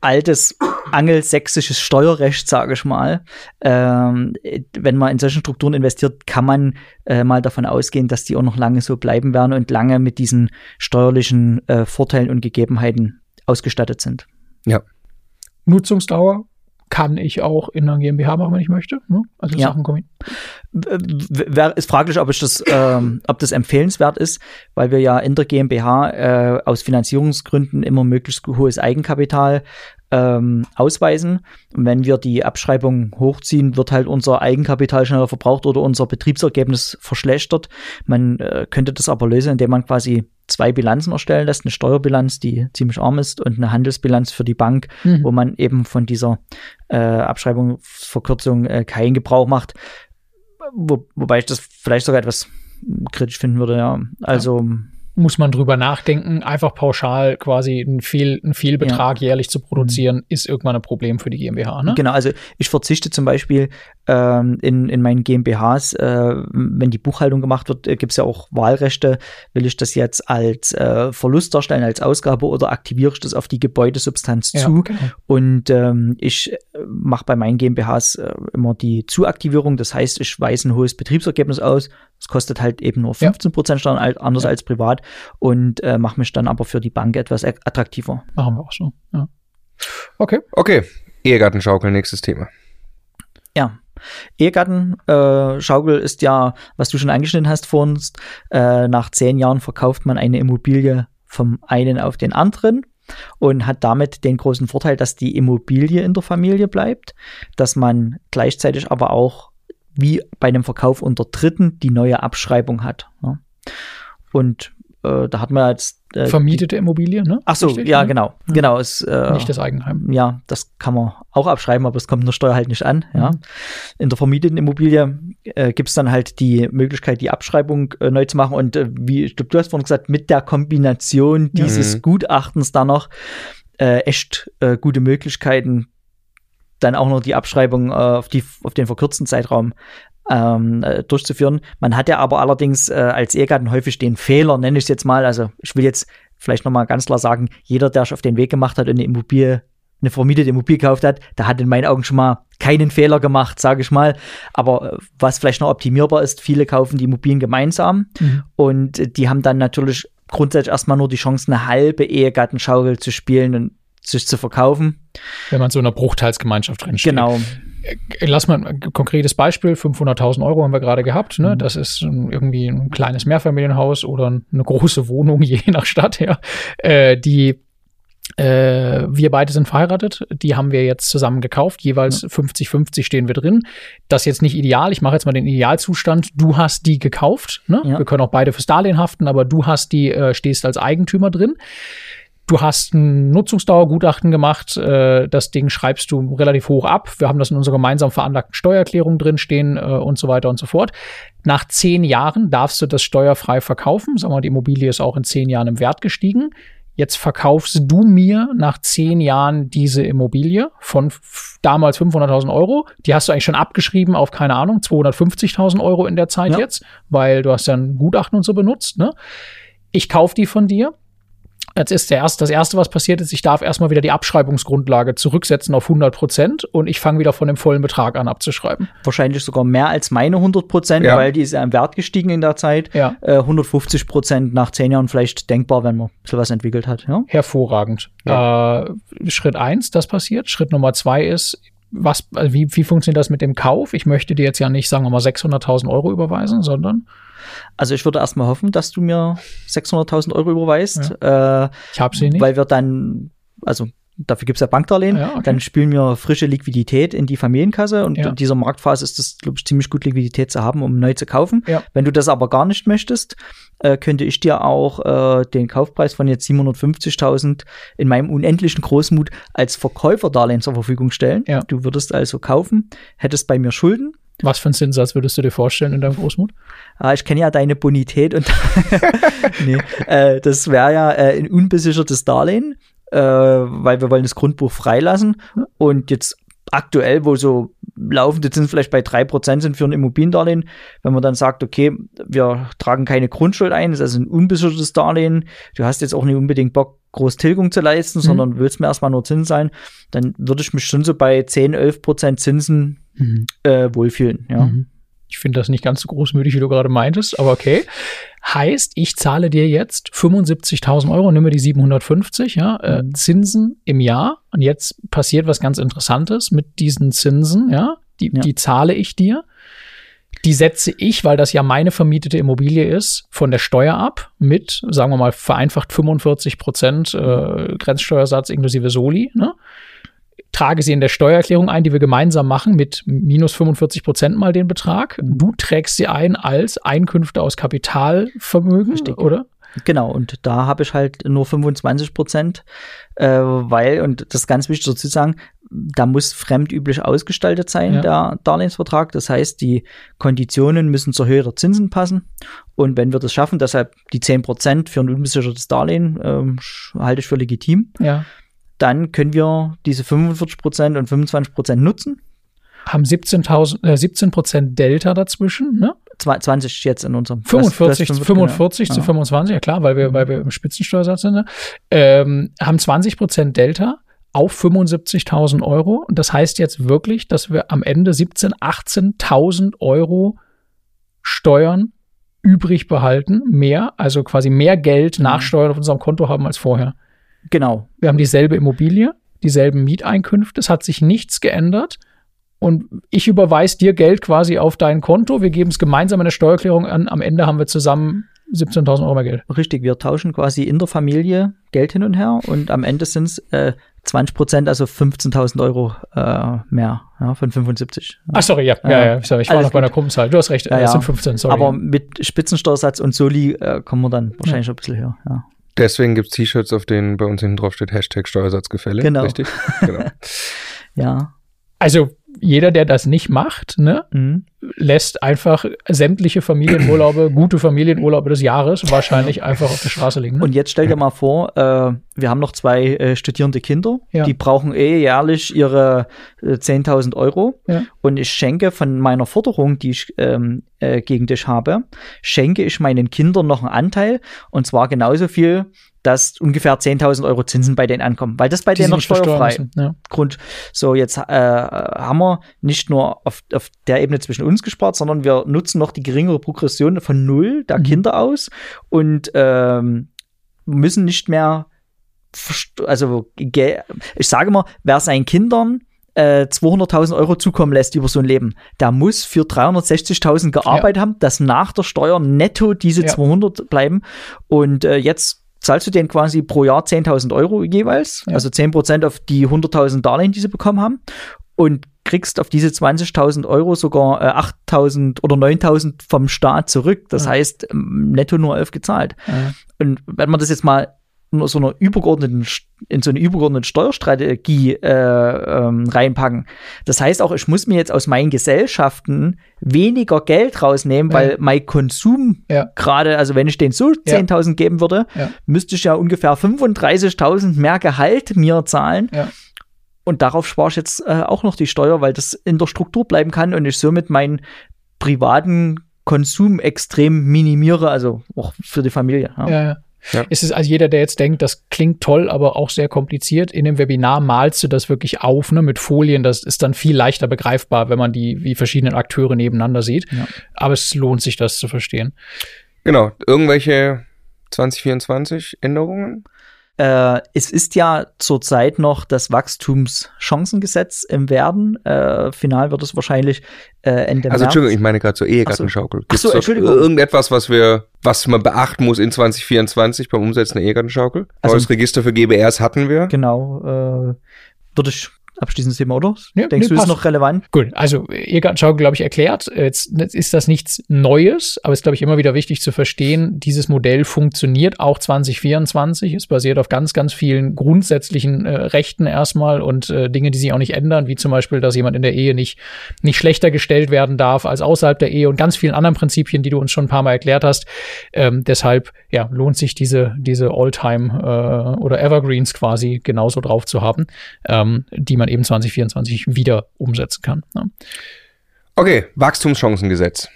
altes angelsächsisches Steuerrecht, sage ich mal. Ähm, wenn man in solchen Strukturen investiert, kann man äh, mal davon ausgehen, dass die auch noch lange so bleiben werden und lange mit diesen steuerlichen äh, Vorteilen und Gegebenheiten ausgestattet sind. Nutzungsdauer kann ich auch in einer GmbH machen, wenn ich möchte. Ne? Also Ja. Sachen kommen. Ist fraglich, ob ich das, ähm, ob das empfehlenswert ist, weil wir ja in der GmbH äh, aus Finanzierungsgründen immer möglichst hohes Eigenkapital ähm, ausweisen. Und wenn wir die Abschreibung hochziehen, wird halt unser Eigenkapital schneller verbraucht oder unser Betriebsergebnis verschlechtert. Man äh, könnte das aber lösen, indem man quasi zwei Bilanzen erstellen lässt, eine Steuerbilanz, die ziemlich arm ist, und eine Handelsbilanz für die Bank, Mhm. wo man eben von dieser äh, Abschreibungsverkürzung äh, keinen Gebrauch macht. Wo, wobei ich das vielleicht sogar etwas kritisch finden würde, ja. Also, Muss man drüber nachdenken, einfach pauschal quasi einen, Fehl, einen Fehlbetrag jährlich zu produzieren, ist irgendwann ein Problem für die GmbH. Ne? genau, also ich verzichte zum Beispiel ähm, in, in meinen GmbHs, äh, wenn die Buchhaltung gemacht wird, äh, gibt es ja auch Wahlrechte. Will ich das jetzt als äh, Verlust darstellen, als Ausgabe oder aktiviere ich das auf die Gebäudesubstanz Ja, zu? genau. Und ähm, ich äh, mache bei meinen GmbHs äh, immer die Zuaktivierung. Das heißt, ich weise ein hohes Betriebsergebnis aus. Das kostet halt eben nur Ja. 15% Steuern, al- anders Ja. als privat. Und äh, mache mich dann aber für die Bank etwas a- attraktiver. Machen wir auch so. Ja. Okay. Okay, Ehegattenschaukel, nächstes Thema. Ja. Ehegattenschaukel äh, ist ja, was du schon angeschnitten hast vor uns, äh, nach zehn Jahren verkauft man eine Immobilie vom einen auf den anderen und hat damit den großen Vorteil, dass die Immobilie in der Familie bleibt, dass man gleichzeitig aber auch wie bei einem Verkauf unter Dritten die neue Abschreibung hat. Ne? Und äh, da hat man jetzt äh, Vermietete Immobilie, ne? Ach so, Richtig, ja, ne? genau. Genau, es, äh, Nicht das Eigenheim. ja, das kann man auch abschreiben, aber es kommt in der Steuer halt nicht an. Ja. Mhm. In der vermieteten Immobilie äh, gibt es dann halt die Möglichkeit, die Abschreibung äh, neu zu machen. Und äh, wie ich glaube, du hast vorhin gesagt, mit der Kombination Ja. dieses Mhm. Gutachtens dann noch äh, echt äh, gute Möglichkeiten, dann auch noch die Abschreibung äh, auf, die, auf den verkürzten Zeitraum ähm, äh, durchzuführen. Man hat ja aber allerdings äh, als Ehegatten häufig den Fehler, nenne ich es jetzt mal. Also ich will jetzt vielleicht nochmal ganz klar sagen, jeder, der sich auf den Weg gemacht hat und eine Immobilie, eine vermietete Immobilie gekauft hat, der hat in meinen Augen schon mal keinen Fehler gemacht, sage ich mal. Aber äh, was vielleicht noch optimierbar ist, viele kaufen die Immobilien gemeinsam Mhm. und die haben dann natürlich grundsätzlich erstmal nur die Chance, eine halbe Ehegattenschaukel zu spielen und sich zu verkaufen. Wenn man so in einer Bruchteilsgemeinschaft drinsteht. Genau. Äh, Lass mal ein konkretes Beispiel. 500.000 Euro haben wir gerade gehabt. Ne? Mhm. Das ist irgendwie ein kleines Mehrfamilienhaus oder eine große Wohnung, [LAUGHS] je nach Stadt. Ja. Äh, die Äh, wir beide sind verheiratet. Die haben wir jetzt zusammen gekauft. Jeweils 50-50 stehen wir drin. Das ist jetzt nicht ideal. Ich mache jetzt mal den Idealzustand. Du hast die gekauft. Ne? Ja. Wir können auch beide fürs Darlehen haften, aber du hast die, äh, stehst als Eigentümer drin. Du hast ein Nutzungsdauergutachten gemacht. Äh, das Ding schreibst du relativ hoch ab. Wir haben das in unserer gemeinsam veranlagten Steuererklärung drinstehen äh, und so weiter und so fort. Nach zehn Jahren darfst du das steuerfrei verkaufen. Sagen wir mal, die Immobilie ist auch in zehn Jahren im Wert gestiegen. Jetzt verkaufst du mir nach zehn Jahren diese Immobilie von damals 500.000 Euro. Die hast du eigentlich schon abgeschrieben auf, keine Ahnung, 250.000 Euro in der Zeit Ja. jetzt, weil du hast ja ein Gutachten und so benutzt. Ne? Ich kaufe die von dir. Jetzt ist der erste, das erste, was passiert ist, ich darf erstmal wieder die Abschreibungsgrundlage zurücksetzen auf 100 Prozent und ich fange wieder von dem vollen Betrag an abzuschreiben. Wahrscheinlich sogar mehr als meine 100 Prozent, Ja. weil die ist ja im Wert gestiegen in der Zeit. Ja. Äh, 150 Prozent nach zehn Jahren vielleicht denkbar, wenn man ein bisschen was entwickelt hat. Ja? Hervorragend. Äh, Schritt eins, das passiert. Schritt Nummer zwei ist, was, also wie, wie funktioniert das mit dem Kauf? Ich möchte dir jetzt ja nicht, sagen wir mal, 600.000 Euro überweisen, sondern Also ich würde erstmal hoffen, dass du mir 600.000 Euro überweist, äh, ich habe sie nicht. weil wir dann, also dafür gibt es ja Bankdarlehen, Ja, okay. dann spielen wir frische Liquidität in die Familienkasse und Ja. in dieser Marktphase ist es, glaube ich, ziemlich gut Liquidität zu haben, um neu zu kaufen. Ja. Wenn du das aber gar nicht möchtest, äh, könnte ich dir auch äh, den Kaufpreis von jetzt 750.000 in meinem unendlichen Großmut als Verkäuferdarlehen zur Verfügung stellen. Ja. Du würdest also kaufen, hättest bei mir Schulden. Was für einen Zinssatz würdest du dir vorstellen in deinem Großmut? Ah, ich kenne ja deine Bonität und [LAUGHS] nee, äh, das wäre ja äh, ein unbesichertes Darlehen, äh, weil wir wollen das Grundbuch freilassen und jetzt aktuell, wo so laufende Zinsen vielleicht bei 3% sind für ein Immobiliendarlehen, wenn man dann sagt, okay, wir tragen keine Grundschuld ein, das ist also ein unbesichertes Darlehen, du hast jetzt auch nicht unbedingt Bock, groß Tilgung zu leisten, sondern willst mir erstmal nur Zinsen sein, dann würde ich mich schon so bei 10, 11% Zinsen äh, wohlfühlen, ja. Mhm. Ich finde das nicht ganz so großmütig, wie du gerade meintest, aber okay. Heißt, ich zahle dir jetzt 75.000 Euro, nimm mir die 750, ja, äh, Zinsen im Jahr. Und jetzt passiert was ganz Interessantes mit diesen Zinsen, ja. Die, Ja. die zahle ich dir. Die setze ich, weil das ja meine vermietete Immobilie ist, von der Steuer ab mit, sagen wir mal, vereinfacht 45 Prozent äh, Grenzsteuersatz inklusive Soli. Ne? Trage sie in der Steuererklärung ein, die wir gemeinsam machen, mit minus 45 Prozent mal den Betrag. Du trägst sie ein als Einkünfte aus Kapitalvermögen, Richtig. oder? Genau, und da habe ich halt nur 25 Prozent, äh, weil, und das ist ganz wichtig dazu zu sagen, da muss fremdüblich ausgestaltet sein, Ja. der Darlehensvertrag. Das heißt, die Konditionen müssen zur Höhe der Zinsen passen. Und wenn wir das schaffen, deshalb die 10 Prozent für ein unbesichertes Darlehen, sch- halte ich für legitim, Ja. Dann können wir diese 45 Prozent und 25 Prozent nutzen. Haben 17.000, äh, 17 Prozent Delta dazwischen, ne? Zwa- 20 jetzt in unserem. 45, Das- das- 45 zu ja. 25, ja klar, weil wir, weil wir im Spitzensteuersatz sind, ne? ähm, haben 20 Prozent Delta auf 75.000 Euro. Und das heißt jetzt wirklich, dass wir am Ende 17.000, 18.000 Euro Steuern übrig behalten, mehr, also quasi mehr Geld nach Steuern auf unserem Konto haben als vorher. Genau. Wir haben dieselbe Immobilie, dieselben Mieteinkünfte, es hat sich nichts geändert. Und ich überweise dir Geld quasi auf dein Konto. Wir geben es gemeinsam in der Steuererklärung an. Am Ende haben wir zusammen 17.000 Euro mehr Geld. Richtig, wir tauschen quasi in der Familie Geld hin und her und am Ende sind es äh, 20 Prozent, also 15.000 Euro äh, mehr ja, von 75. Ach, sorry, ja, ja, Ja. ja, sorry, ich war noch bei einer. Gruppenzahl. Du hast recht, Ja, es ja. sind 15, sorry. Aber mit Spitzensteuersatz und Soli äh, kommen wir dann wahrscheinlich noch ein bisschen höher. Ja. Deswegen gibt es T-Shirts, auf denen bei uns hinten drauf steht Hashtag Steuersatzgefälle. Genau. Richtig? [LAUGHS] Genau. ja. also jeder, der das nicht macht, ne, Mhm. lässt einfach sämtliche Familienurlaube, [CLEARS THROAT] gute Familienurlaube des Jahres wahrscheinlich einfach auf der Straße liegen. Und jetzt stell dir mal vor, äh, wir haben noch zwei äh, studierende Kinder, Ja. die brauchen eh jährlich ihre äh, 10.000 Euro. Ja. Und ich schenke von meiner Forderung, die ich ähm, äh, gegen dich habe, schenke ich meinen Kindern noch einen Anteil und zwar genauso viel, dass ungefähr 10.000 Euro Zinsen bei denen ankommen, weil das bei die denen noch steuerfrei müssen. Ja. Grund. So, jetzt äh, haben wir nicht nur auf, auf der Ebene zwischen uns gespart, sondern wir nutzen noch die geringere Progression von null der Mhm. Kinder aus und ähm, müssen nicht mehr, also ich sage mal, wer seinen Kindern äh, 200.000 Euro zukommen lässt über so ein Leben, der muss für 360.000 gearbeitet haben, dass nach der Steuer netto diese Ja. 200 bleiben und äh, jetzt zahlst du denen quasi pro Jahr 10.000 Euro jeweils, Ja. also 10% auf die 100.000 Darlehen, die sie bekommen haben und kriegst auf diese 20.000 Euro sogar äh, 8.000 oder 9.000 vom Staat zurück. Das Ja. heißt, ähm, netto nur 11 gezahlt. Ja. Und wenn man das jetzt mal so einer übergeordneten, in so eine übergeordnete Steuerstrategie äh, ähm, reinpacken. Das heißt auch, ich muss mir jetzt aus meinen Gesellschaften weniger Geld rausnehmen, Ja. weil mein Konsum Ja. gerade, also wenn ich den so Ja. 10.000 geben würde, müsste ich ja ungefähr 35.000 mehr Gehalt mir zahlen. Und darauf spare ich jetzt äh, auch noch die Steuer, weil das in der Struktur bleiben kann und ich somit meinen privaten Konsum extrem minimiere, also auch für die Familie. Ja. Ja, ja. Ja. Es ist also jeder, der jetzt denkt, das klingt toll, aber auch sehr kompliziert. In dem Webinar malst du das wirklich auf, ne, mit Folien. Das ist dann viel leichter begreifbar, wenn man die wie verschiedenen Akteure nebeneinander sieht. Ja. Aber es lohnt sich, das zu verstehen. Genau. Irgendwelche 2024 Änderungen? Äh, es ist ja zurzeit noch das Wachstumschancengesetz im Werden. Äh, final wird es wahrscheinlich äh, Ende Also März. Entschuldigung, ich meine gerade zur Ehegattenschaukel. Ach so, Gibt's dort Entschuldigung. Irgendetwas, was wir, was man beachten muss in 2024 beim Umsetzen der Ehegattenschaukel? Also- Neues Register für GBRs hatten wir. Genau. Äh, würde ich abschließendes Thema, oder? Ja, Denkst nee, du, ist passt. noch relevant? Gut, also Ehegattenschau, glaube ich, erklärt. Jetzt jetzt ist das nichts Neues, aber es ist, glaube ich, immer wieder wichtig zu verstehen, dieses Modell funktioniert auch 2024. Es basiert auf ganz, ganz vielen grundsätzlichen äh, Rechten erstmal und äh, Dinge, die sich auch nicht ändern, wie zum Beispiel, dass jemand in der Ehe nicht, nicht schlechter gestellt werden darf als außerhalb der Ehe und ganz vielen anderen Prinzipien, die du uns schon ein paar Mal erklärt hast. Ähm, deshalb ja, lohnt sich diese, diese Alltime äh, oder Evergreens quasi genauso drauf zu haben, ähm, die man eben 2024 wieder umsetzen kann. Ne? Okay, Wachstumschancengesetz.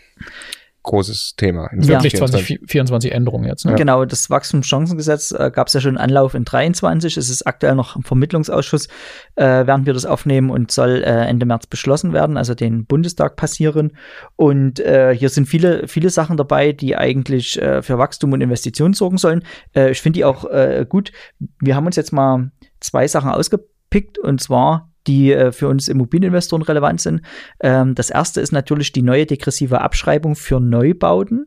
Großes Thema. in Ja. Wirklich 2024. 2024 Änderungen jetzt. Ne? Genau, das Wachstumschancengesetz äh, gab es ja schon Anlauf in 23. Es ist aktuell noch im Vermittlungsausschuss, äh, während wir das aufnehmen und soll äh, Ende März beschlossen werden, also den Bundestag passieren. Und äh, hier sind viele, viele Sachen dabei, die eigentlich äh, für Wachstum und Investitionen sorgen sollen. Äh, ich finde die auch äh, gut. Wir haben uns jetzt mal zwei Sachen ausgepickt und zwar die äh, für uns Immobilieninvestoren relevant sind. Ähm, das erste ist natürlich die neue degressive Abschreibung für Neubauten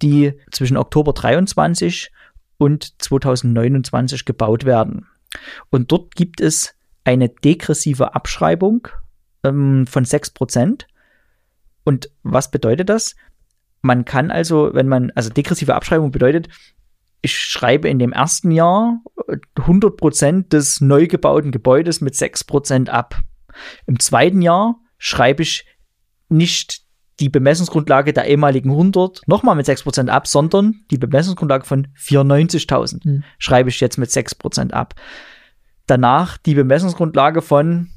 die zwischen Oktober 23 und 2029 gebaut werden. Und dort gibt es eine degressive Abschreibung ähm, von 6%. Und was bedeutet das? Man kann also, wenn man, also degressive Abschreibung bedeutet, ich schreibe in dem ersten Jahr äh, 100% des neu gebauten Gebäudes mit 6% ab. Im zweiten Jahr schreibe ich nicht die Bemessungsgrundlage der ehemaligen 100 nochmal mit 6% ab, sondern die Bemessungsgrundlage von 94.000 Hm. schreibe ich jetzt mit 6% ab. Danach die Bemessungsgrundlage von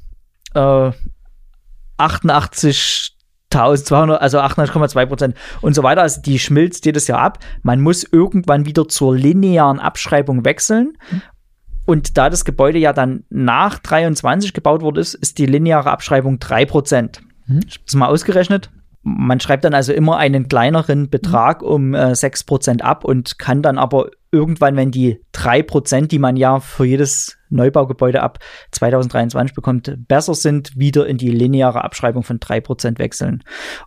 äh, 88.200, also 88,2 Prozent und so weiter. Also die schmilzt jedes Jahr ab. Man muss irgendwann wieder zur linearen Abschreibung wechseln. Und da das Gebäude ja dann nach 23 gebaut wurde, ist, ist die lineare Abschreibung 3 Prozent. Mhm. Ich habe das mal ausgerechnet. Man schreibt dann also immer einen kleineren Betrag um äh, 6 Prozent ab und kann dann aber irgendwann, wenn die 3 Prozent, die man ja für jedes Neubaugebäude ab 2023 bekommt, besser sind, wieder in die lineare Abschreibung von 3 Prozent wechseln.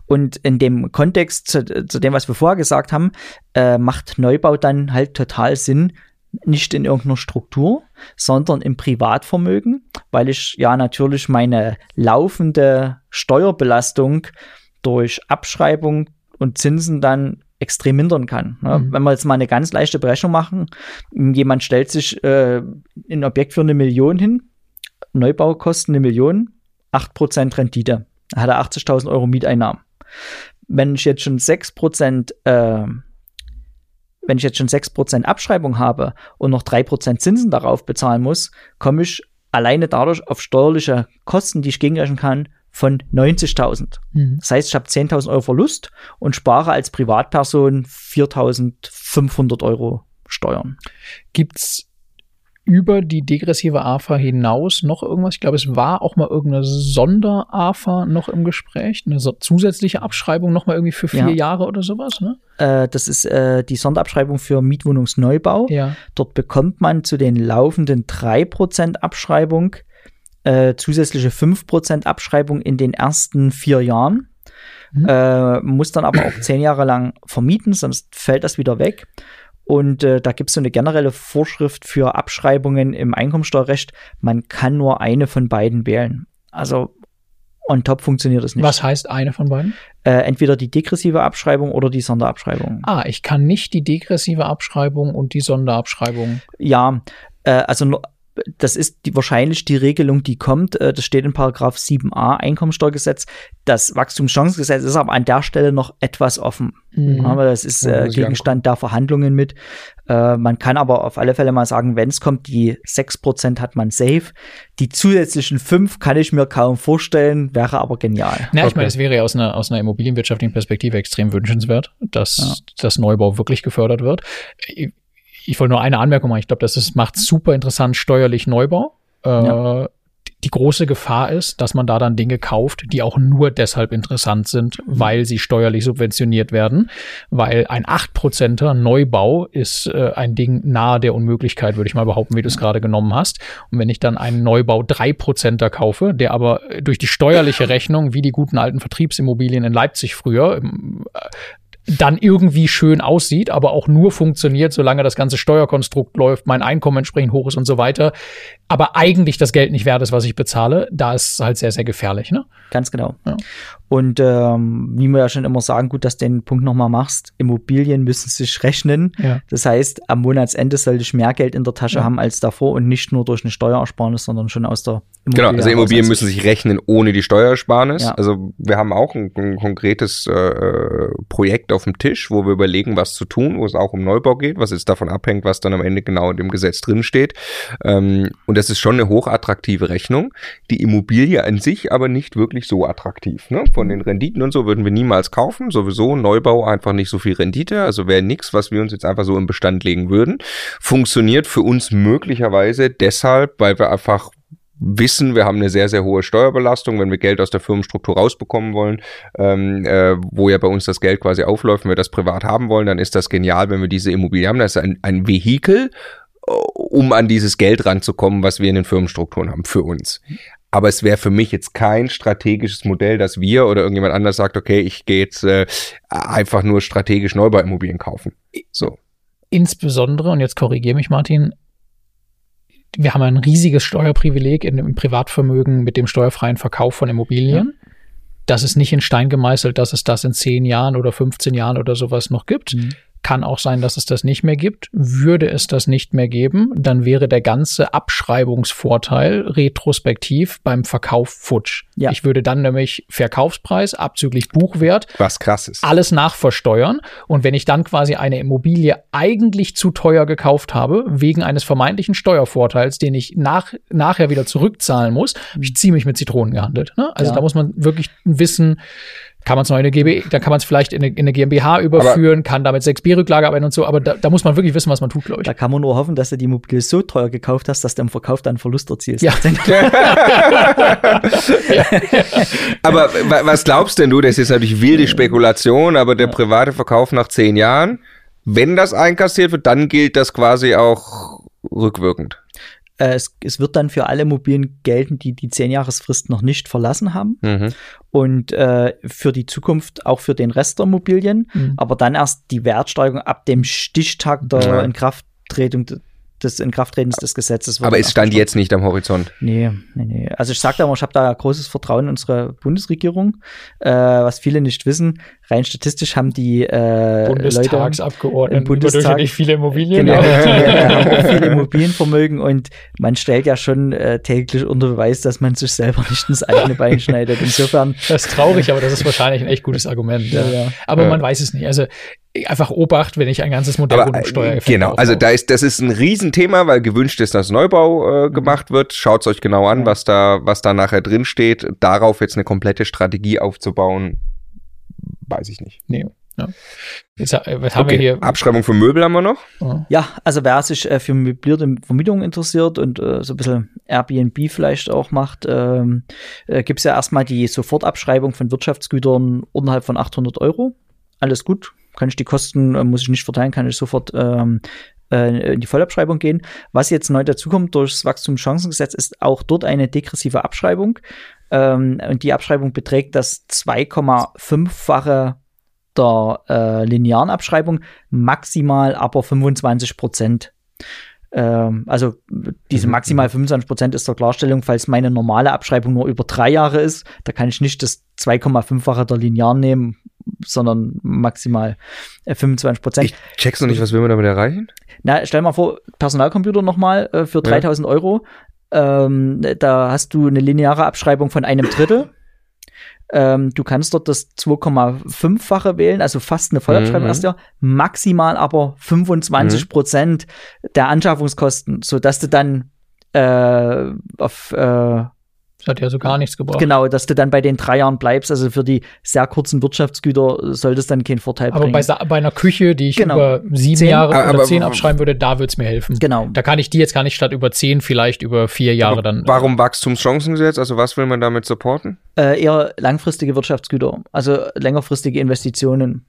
Und in dem Kontext zu, zu dem, was wir vorher gesagt haben, äh, macht Neubau dann halt total Sinn, nicht in irgendeiner Struktur, sondern im Privatvermögen, weil ich ja natürlich meine laufende Steuerbelastung durch Abschreibung und Zinsen dann extrem mindern kann. Ne? Mhm. Wenn wir jetzt mal eine ganz leichte Berechnung machen, jemand stellt sich äh, ein Objekt für eine Million hin, Neubaukosten eine Million, 8% Rendite. Da hat er 80.000 Euro Mieteinnahmen. Wenn ich jetzt schon 6%, äh, wenn ich jetzt schon 6% Abschreibung habe und noch 3% Zinsen darauf bezahlen muss, komme ich alleine dadurch auf steuerliche Kosten, die ich gegenrechnen kann, von 90.000. Mhm. Das heißt, ich habe 10.000 Euro Verlust und spare als Privatperson 4.500 Euro Steuern. Gibt's über die degressive AFA hinaus noch irgendwas? Ich glaube, es war auch mal irgendeine Sonder-AFA noch im Gespräch, eine so zusätzliche Abschreibung noch mal irgendwie für vier Ja. Jahre oder sowas, ne? Äh, das ist äh, die Sonderabschreibung für Mietwohnungsneubau. Ja. Dort bekommt man zu den laufenden 3% Abschreibung äh, zusätzliche 5% Abschreibung in den ersten vier Jahren. Mhm. Äh, muss dann aber auch [CLEARS THROAT] zehn Jahre lang vermieten, sonst fällt das wieder weg. Und äh, da gibt es so eine generelle Vorschrift für Abschreibungen im Einkommensteuerrecht. Man kann nur eine von beiden wählen. Also on top funktioniert es nicht. Was heißt eine von beiden? Äh, entweder die degressive Abschreibung oder die Sonderabschreibung. Ah, ich kann nicht die degressive Abschreibung und die Sonderabschreibung. Ja, äh, also das ist die, wahrscheinlich die Regelung, die kommt. Äh, das steht in Paragraph 7a Einkommensteuergesetz. Das Wachstumschancengesetz ist aber an der Stelle noch etwas offen. Mhm. Aber das ist äh, Gegenstand der Verhandlungen mit. Äh, man kann aber auf alle Fälle mal sagen, wenn es kommt, die 6% hat man safe. Die zusätzlichen 5 kann ich mir kaum vorstellen, wäre aber genial. Na, okay. ich meine, es wäre ja aus einer, aus einer immobilienwirtschaftlichen Perspektive extrem wünschenswert, dass ja. das Neubau wirklich gefördert wird. Ich, wollte nur eine Anmerkung machen. Ich glaube, das ist, macht super interessant steuerlich Neubau. Äh, ja. Die große Gefahr ist, dass man da dann Dinge kauft, die auch nur deshalb interessant sind, mhm. weil sie steuerlich subventioniert werden. Weil ein 8%er Neubau ist äh, ein Ding nahe der Unmöglichkeit, würde ich mal behaupten, wie du es gerade genommen hast. Und wenn ich dann einen Neubau 3%er kaufe, der aber durch die steuerliche Rechnung, wie die guten alten Vertriebsimmobilien in Leipzig früher, äh, dann irgendwie schön aussieht, aber auch nur funktioniert, solange das ganze Steuerkonstrukt läuft, mein Einkommen entsprechend hoch ist und so weiter, aber eigentlich das Geld nicht wert ist, was ich bezahle, da ist es halt sehr, sehr gefährlich. Ne? Ganz genau. Ja. Und ähm, wie wir ja schon immer sagen, gut, dass du den Punkt nochmal machst, Immobilien müssen sich rechnen. Ja. Das heißt, am Monatsende sollte ich mehr Geld in der Tasche ja. haben als davor und nicht nur durch eine Steuerersparnis, sondern schon aus der Immobilie. Genau, also Immobilien müssen sich rechnen ohne die Steuersparnis. Ja. Also wir haben auch ein, ein konkretes äh, Projekt auf dem Tisch, wo wir überlegen, was zu tun, wo es auch um Neubau geht, was jetzt davon abhängt, was dann am Ende genau in dem Gesetz drinsteht. Ähm, und das ist schon eine hochattraktive Rechnung. Die Immobilie an sich aber nicht wirklich so attraktiv. Ne? Von den Renditen und so würden wir niemals kaufen. Sowieso Neubau einfach nicht so viel Rendite. Also wäre nichts, was wir uns jetzt einfach so im Bestand legen würden. Funktioniert für uns möglicherweise deshalb, weil wir einfach wissen, wir haben eine sehr, sehr hohe Steuerbelastung, wenn wir Geld aus der Firmenstruktur rausbekommen wollen, ähm, äh, wo ja bei uns das Geld quasi aufläuft, wenn wir das privat haben wollen, dann ist das genial, wenn wir diese Immobilie haben. Das ist ein, ein Vehikel, äh, um an dieses Geld ranzukommen, was wir in den Firmenstrukturen haben, für uns. Aber es wäre für mich jetzt kein strategisches Modell, dass wir oder irgendjemand anders sagt, okay, ich gehe jetzt äh, einfach nur strategisch Neubauimmobilien kaufen. So. Insbesondere, und jetzt korrigiere mich, Martin, wir haben ein riesiges Steuerprivileg in dem Privatvermögen mit dem steuerfreien Verkauf von Immobilien. Ja. Das ist nicht in Stein gemeißelt, dass es das in 10 Jahren oder 15 Jahren oder sowas noch gibt. Mhm. Kann auch sein, dass es das nicht mehr gibt. Würde es das nicht mehr geben, dann wäre der ganze Abschreibungsvorteil retrospektiv beim Verkauf futsch. Ja. Ich würde dann nämlich Verkaufspreis abzüglich Buchwert, was krass ist, alles nachversteuern. Und wenn ich dann quasi eine Immobilie eigentlich zu teuer gekauft habe, wegen eines vermeintlichen Steuervorteils, den ich nach, nachher wieder zurückzahlen muss, habe ich ziemlich mit Zitronen gehandelt. Ne? Also ja. da muss man wirklich wissen, kann man es noch in eine GB, dann kann man es vielleicht in eine, in eine, GmbH überführen, aber kann damit 6B-Rücklage arbeiten und so, aber da, da, muss man wirklich wissen, was man tut, glaube ich. Da kann man nur hoffen, dass du die Immobilie so teuer gekauft hast, dass du im Verkauf dann Verlust erzielst. Ja. [LAUGHS] aber was glaubst denn du, das ist natürlich wilde Spekulation, aber der private Verkauf nach zehn Jahren, wenn das einkassiert wird, dann gilt das quasi auch rückwirkend. Äh, es, es, wird dann für alle Mobilen gelten, die die 10-Jahresfrist noch nicht verlassen haben. Mhm. Und äh, für die Zukunft auch für den Rest der Mobilien. Mhm. Aber dann erst die Wertsteigerung ab dem Stichtag der ja. Inkrafttretung des Inkrafttretens des Gesetzes. Aber es stand jetzt nicht am Horizont. Nee, nee, nee. Also ich sage da mal, ich habe da großes Vertrauen in unsere Bundesregierung. Äh, was viele nicht wissen, rein statistisch haben die äh, Bundestagsabgeordneten im Bundestag nicht viele Immobilien. Genau, die, [LAUGHS] haben auch viele Immobilienvermögen und man stellt ja schon äh, täglich unter Beweis, dass man sich selber nicht ins eigene Bein schneidet. Insofern. [LAUGHS] Das ist traurig, aber das ist wahrscheinlich ein echt gutes Argument. Ja. Ja. Aber ja. man weiß es nicht. Also einfach Obacht, wenn ich ein ganzes Modell Aber, äh, Genau, also da ist, das ist ein Riesenthema, weil gewünscht ist, dass Neubau äh, gemacht wird. Schaut euch genau an, was da, was da nachher drin steht. Darauf jetzt eine komplette Strategie aufzubauen, weiß ich nicht. Nee. Ja. Jetzt, äh, was haben okay. wir hier? Abschreibung für Möbel haben wir noch. Ja, also wer sich äh, für möblierte Vermietung interessiert und äh, so ein bisschen Airbnb vielleicht auch macht, ähm, äh, gibt es ja erstmal die Sofortabschreibung von Wirtschaftsgütern unterhalb von 800 Euro. Alles gut, kann ich die Kosten, äh, muss ich nicht verteilen, kann ich sofort ähm, äh, in die Vollabschreibung gehen. Was jetzt neu dazukommt durchs Wachstumschancengesetz, ist auch dort eine degressive Abschreibung. Ähm, und die Abschreibung beträgt das 2,5-fache der äh, linearen Abschreibung, maximal aber 25 Prozent. Ähm, also diese Mhm, maximal 25 Prozent ist der Klarstellung, falls meine normale Abschreibung nur über drei Jahre ist, da kann ich nicht das 2,5-fache der linearen nehmen, sondern maximal äh, 25 Prozent. Ich check's noch nicht, was will man damit erreichen? Na, stell mal vor, Personalcomputer nochmal äh, für 3000 Euro. Ähm, da hast du eine lineare Abschreibung von einem Drittel. Ähm, du kannst dort das 2,5-fache wählen, also fast eine Vollabschreibung Mhm. erst Jahr, maximal aber 25 Prozent der Anschaffungskosten, sodass du dann äh, auf äh, Das hat ja so gar nichts gebracht. genau, dass du dann bei den drei Jahren bleibst. Also für die sehr kurzen Wirtschaftsgüter soll das dann keinen Vorteil Aber bringen. bei, Sa- bei einer Küche, die ich Genau. über sieben Zehn. Jahre Aber- oder aber- zehn abschreiben würde, da würde es mir helfen. genau. Da kann ich die jetzt gar nicht statt über zehn vielleicht über vier Jahre dann. Warum Wachstumschancengesetz? Also was will man damit supporten? Äh, eher langfristige Wirtschaftsgüter, also längerfristige Investitionen.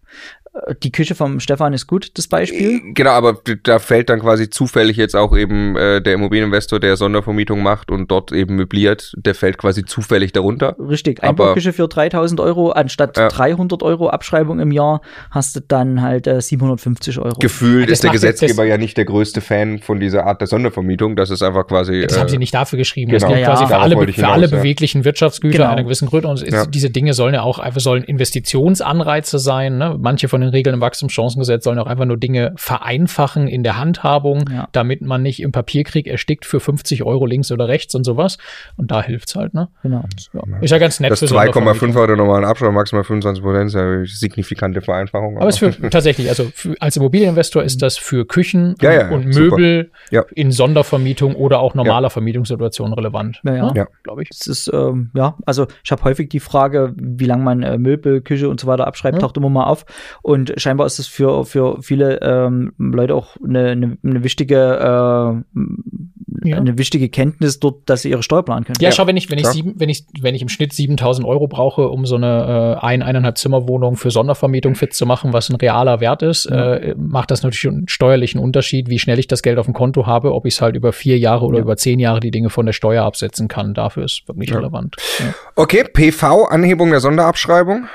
Äh, Die Küche vom Stefan ist gut, das Beispiel. Genau, aber da fällt dann quasi zufällig jetzt auch eben äh, der Immobilieninvestor, der Sondervermietung macht und dort eben möbliert, der fällt quasi zufällig darunter. Richtig, Einbauküche für 3000 Euro, anstatt Ja. 300 Euro Abschreibung im Jahr, hast du dann halt äh, 750 Euro. Gefühlt Das ist der Gesetzgeber das- ja nicht der größte Fan von dieser Art der Sondervermietung. Das ist einfach quasi. Das haben äh, sie nicht dafür geschrieben. Das genau. gilt Ja, quasi ja. für alle, für alle hinaus, ja. beweglichen Wirtschaftsgüter Genau. einer gewissen Größe. Und Ja. diese Dinge sollen ja auch einfach sollen Investitionsanreize sein. Ne? Manche von den Regeln im Wachstumschancengesetz sollen auch einfach nur Dinge vereinfachen in der Handhabung, Ja. damit man nicht im Papierkrieg erstickt für 50 Euro links oder rechts und sowas. Und da hilft's halt. Ne? Genau. Ja. Ist ja ganz nett das für 2,5 Sondervermietung. der normalen Abschreibung, maximal 25 Prozent, ist ja eine signifikante Vereinfachung. Aber es ist für, tatsächlich, also für, als Immobilieninvestor ist das für Küchen Ja, ja, und. Möbel Ja. in Sondervermietung oder auch normaler Vermietungssituation relevant. Ja, ja. Ja. glaube ich. Das ist, ähm, ja, also ich habe häufig die Frage, wie lange man äh, Möbel, Küche und so weiter abschreibt, Ja. taucht immer mal auf. Und scheinbar ist es für, für viele ähm, Leute auch eine, eine, eine wichtige äh, Ja. eine wichtige Kenntnis dort, dass sie ihre Steuer planen können. Ja, schau, wenn ich, wenn ich sieben, wenn ich, wenn ich im Schnitt 7000 Euro brauche, um so eine äh, ein, eineinhalb Zimmerwohnung für Sondervermietung fit zu machen, was ein realer Wert ist, äh, macht das natürlich einen steuerlichen Unterschied, wie schnell ich das Geld auf dem Konto habe, ob ich es halt über vier Jahre oder Ja. über zehn Jahre die Dinge von der Steuer absetzen kann. Dafür ist wirklich Ja. relevant. Ja. Okay, PV, Anhebung der Sonderabschreibung.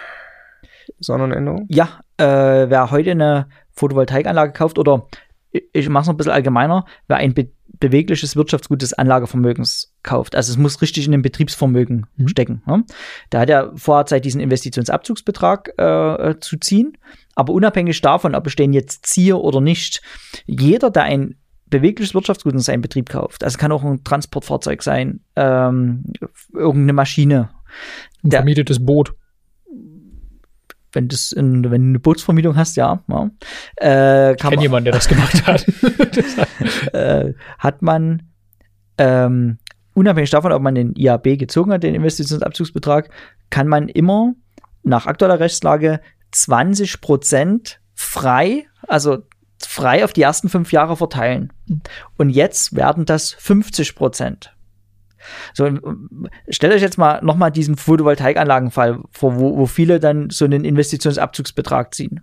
Sondernänderung. Ja, äh, wer heute eine Photovoltaikanlage kauft oder ich- mache es noch ein bisschen allgemeiner, wer ein be bewegliches Wirtschaftsgut des Anlagevermögens kauft, also es muss richtig in den Betriebsvermögen Mhm. stecken. Ne? Der hat ja vorher Zeit, diesen Investitionsabzugsbetrag äh, zu ziehen, aber unabhängig davon, ob ich den jetzt ziehe oder nicht, jeder, der ein bewegliches Wirtschaftsgut in seinem Betrieb kauft, also kann auch ein Transportfahrzeug sein, ähm, irgendeine Maschine, Ein vermietetes Boot. Wenn, das in, wenn du eine Bootsvermietung hast, ja, ja äh, Ich kann kenne man, jemanden, der das gemacht hat. [LAUGHS] [LAUGHS] äh, hat man ähm, unabhängig davon, ob man den IAB gezogen hat, den Investitionsabzugsbetrag, kann man immer nach aktueller Rechtslage 20 Prozent frei, also frei auf die ersten fünf Jahre verteilen. Und jetzt werden das 50 Prozent. So, stellt euch jetzt mal nochmal diesen Photovoltaikanlagenfall vor, wo, wo viele dann so einen Investitionsabzugsbetrag ziehen.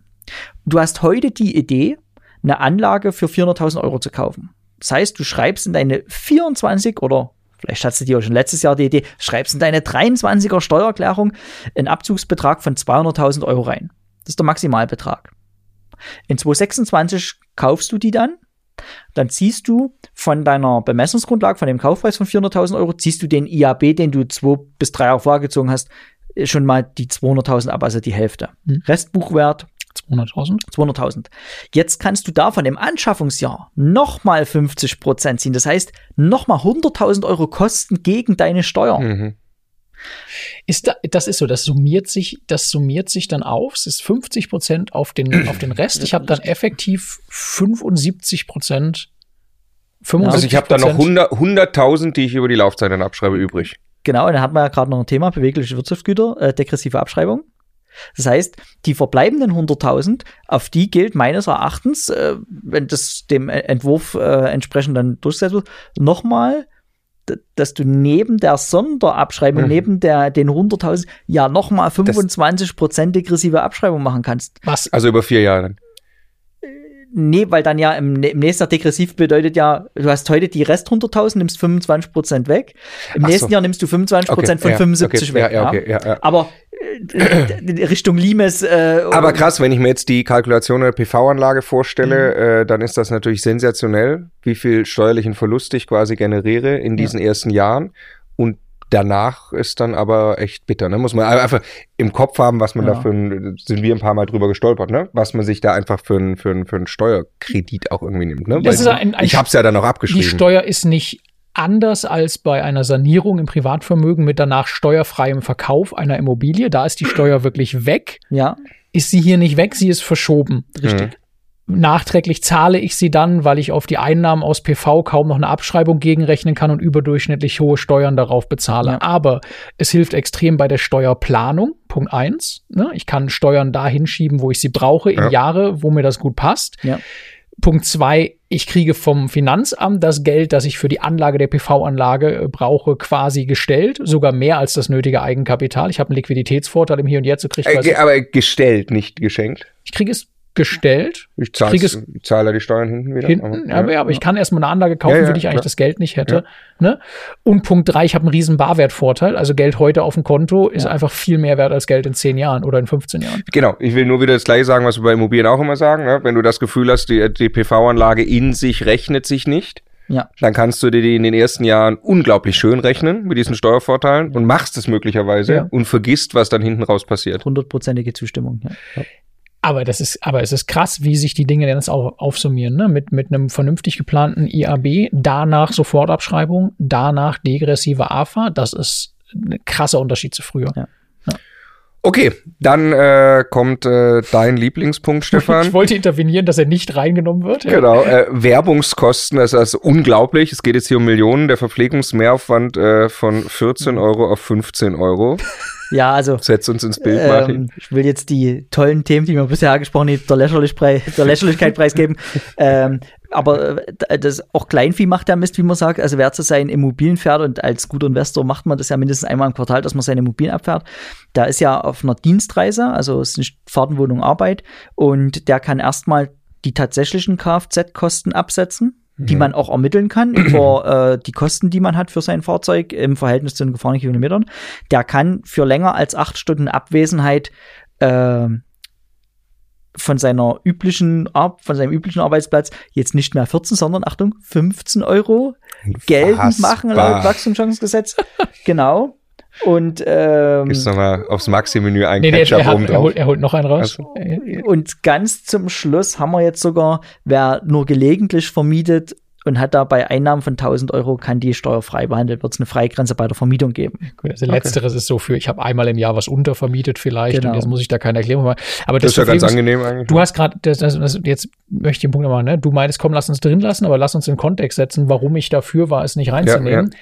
Du hast heute die Idee, eine Anlage für 400.000 Euro zu kaufen. Das heißt, du schreibst in deine 24 oder vielleicht hast du dir auch schon letztes Jahr die Idee, schreibst in deine 23er Steuererklärung einen Abzugsbetrag von 200.000 Euro rein. Das ist der Maximalbetrag. In 2026 kaufst du die dann, dann ziehst du von deiner Bemessungsgrundlage, von dem Kaufpreis von 400.000 Euro, ziehst du den IAB, den du zwei bis drei Jahre vorher gezogen hast, schon mal die 200.000 ab, also die Hälfte. Hm. Restbuchwert 200.000. 200.000. Jetzt kannst du davon im Anschaffungsjahr nochmal 50 Prozent ziehen. Das heißt, nochmal 100.000 Euro Kosten gegen deine Steuer. Mhm. Ist da, das ist so, das summiert sich, das summiert sich dann auf. Es ist 50 Prozent auf den, auf den Rest. Ich habe dann effektiv 75 Prozent. Also ich habe da noch 100 100.000, die ich über die Laufzeit dann abschreibe, übrig. Genau, und dann hat man ja gerade noch ein Thema, bewegliche Wirtschaftsgüter, äh, degressive Abschreibung. Das heißt, die verbleibenden 100.000, auf die gilt meines Erachtens, äh, wenn das dem Entwurf äh, entsprechend dann durchgesetzt wird, nochmal, dass du neben der Sonderabschreibung, Mhm. neben der, den 100.000, ja nochmal 25% degressive Abschreibung machen kannst. Was? Also über vier Jahre dann. Nee, weil dann ja im, im nächsten Jahr degressiv bedeutet ja, du hast heute die Rest 100.000, nimmst 25% weg. Im Ach nächsten so. Jahr nimmst du 25% von ja, 75 okay, weg. Ja, ja, okay, ja, ja. Aber äh, äh, Richtung Limes. Äh, Aber krass, wenn ich mir jetzt die Kalkulation der PV-Anlage vorstelle, Mhm. äh, dann ist das natürlich sensationell, wie viel steuerlichen Verlust ich quasi generiere in diesen ersten Jahren. Und danach ist dann aber echt bitter. Ne? Muss man einfach im Kopf haben, was man Ja. da für ein, sind wir ein paar Mal drüber gestolpert, ne? Was man sich da einfach für ein, für ein, für ein Steuerkredit auch irgendwie nimmt. Ne? Weil ein- ein- ich hab's ja dann auch Die abgeschrieben. Steuer ist nicht anders als bei einer Sanierung im Privatvermögen mit danach steuerfreiem Verkauf einer Immobilie. Da ist die Steuer [CLEARS THROAT] wirklich weg. ja, Ist sie hier nicht weg, sie ist verschoben. richtig. Nachträglich zahle ich sie dann, weil ich auf die Einnahmen aus PV kaum noch eine Abschreibung gegenrechnen kann und überdurchschnittlich hohe Steuern darauf bezahle. Ja. Aber es hilft extrem bei der Steuerplanung. Punkt eins. Ne? Ich kann Steuern dahin schieben, wo ich sie brauche, in Ja. Jahre, wo mir das gut passt. Ja. Punkt zwei, ich kriege vom Finanzamt das Geld, das ich für die Anlage der PV-Anlage äh, brauche, quasi gestellt. Sogar mehr als das nötige Eigenkapital. Ich habe einen Liquiditätsvorteil im Hier und Jetzt. So krieg ich, Äh, aber gestellt, nicht geschenkt. ich kriege es gestellt. Ich zahle ich zahle die Steuern hinten wieder. Hinten, aber, aber, ja, aber ich kann erstmal eine Anlage kaufen, Ja, ja, für die ich eigentlich das Geld nicht hätte. Ne? Und Punkt drei, ich habe einen riesen Barwertvorteil. Also Geld heute auf dem Konto ist Ja. einfach viel mehr wert als Geld in 10 Jahren oder in 15 Jahren. Genau, ich will nur wieder das gleiche sagen, was wir bei Immobilien auch immer sagen. Ne? Wenn du das Gefühl hast, die, die PV-Anlage in sich rechnet sich nicht, Ja. dann kannst du dir die in den ersten Jahren unglaublich schön rechnen mit diesen Steuervorteilen und machst es möglicherweise Ja. und vergisst, was dann hinten raus passiert. Hundertprozentige Zustimmung. Ja. Aber das ist, aber es ist krass, wie sich die Dinge dann jetzt auch aufsummieren, ne? Mit, mit einem vernünftig geplanten IAB, danach Sofortabschreibung, danach degressive AFA. Das ist ein krasser Unterschied zu früher. Ja. Okay, dann äh, kommt äh, dein Lieblingspunkt, [LAUGHS] Ich Stefan. wollte intervenieren, dass er nicht reingenommen wird. Ja. Genau, äh, Werbungskosten, das ist unglaublich. Es geht jetzt hier um Millionen. Der Verpflegungsmehraufwand äh, von 14 Euro auf 15 Euro. Ja, also Setz uns ins Bild, Martin. Ähm, ich will jetzt die tollen Themen, die wir bisher angesprochen haben, der, Lächerlichkeit, der Lächerlichkeit preisgeben. [LAUGHS] ähm, aber äh, das auch Kleinvieh macht der Mist, wie man sagt. Also wer zu seinen Immobilien fährt und als guter Investor macht man das ja mindestens einmal im Quartal, dass man seine Immobilien abfährt. Da ist ja auf einer Dienstreise, also es ist nicht Fahrtenwohnung Arbeit und der kann erstmal die tatsächlichen Kfz-Kosten absetzen die man auch ermitteln kann [CLEARS THROAT] über äh, die Kosten, die man hat für sein Fahrzeug im Verhältnis zu den gefahrenen Kilometern. Der kann für länger als acht Stunden Abwesenheit äh, von seiner üblichen von seinem üblichen Arbeitsplatz jetzt nicht mehr 14, sondern Achtung 15 Euro geltend machen laut. Wachstumschancengesetz. [LAUGHS] genau. Und ähm, Gibst nochmal aufs Maxi-Menü ein Nee, nee, Ketchup er, hat, oben er, drauf. holt, er holt noch einen raus. Also. Und ganz zum Schluss haben wir jetzt sogar, wer nur gelegentlich vermietet und hat dabei Einnahmen von 1000 Euro, kann die steuerfrei behandelt, wird es eine Freigrenze bei der Vermietung geben. Gut, also letzteres ist so für, ich habe einmal im Jahr was untervermietet vielleicht Genau. und jetzt muss ich da keine Erklärung machen. Aber Das das, ist ja ganz angenehm eigentlich. Du hast gerade, das, das, das, jetzt möchte ich den Punkt nochmal, ne? Du meinst, komm, lass uns drin lassen, aber lass uns in Kontext setzen, warum ich dafür war, es nicht reinzunehmen.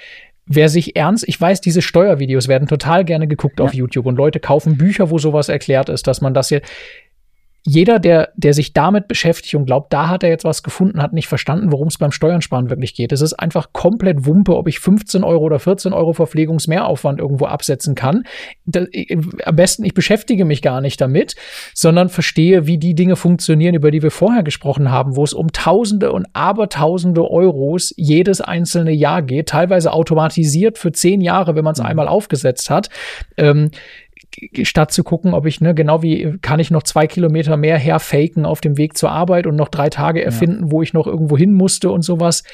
Wer sich ernst, ich weiß, diese Steuervideos werden total gerne geguckt auf YouTube und Leute kaufen Bücher, wo sowas erklärt ist, dass man das hier. Jeder, der, der sich damit beschäftigt und glaubt, da hat er jetzt was gefunden, hat nicht verstanden, worum es beim Steuern sparen wirklich geht. Es ist einfach komplett Wumpe, ob ich 15 Euro oder 14 Euro Verpflegungsmehraufwand irgendwo absetzen kann. Da, äh, am besten, ich beschäftige mich gar nicht damit, sondern verstehe, wie die Dinge funktionieren, über die wir vorher gesprochen haben, wo es um Tausende und Abertausende Euros jedes einzelne Jahr geht, teilweise automatisiert für zehn Jahre, wenn man es einmal aufgesetzt hat. Ähm, statt zu gucken, ob ich, ne, genau wie kann ich noch zwei Kilometer mehr herfaken auf dem Weg zur Arbeit und noch drei Tage erfinden, wo ich noch irgendwo hin musste und sowas.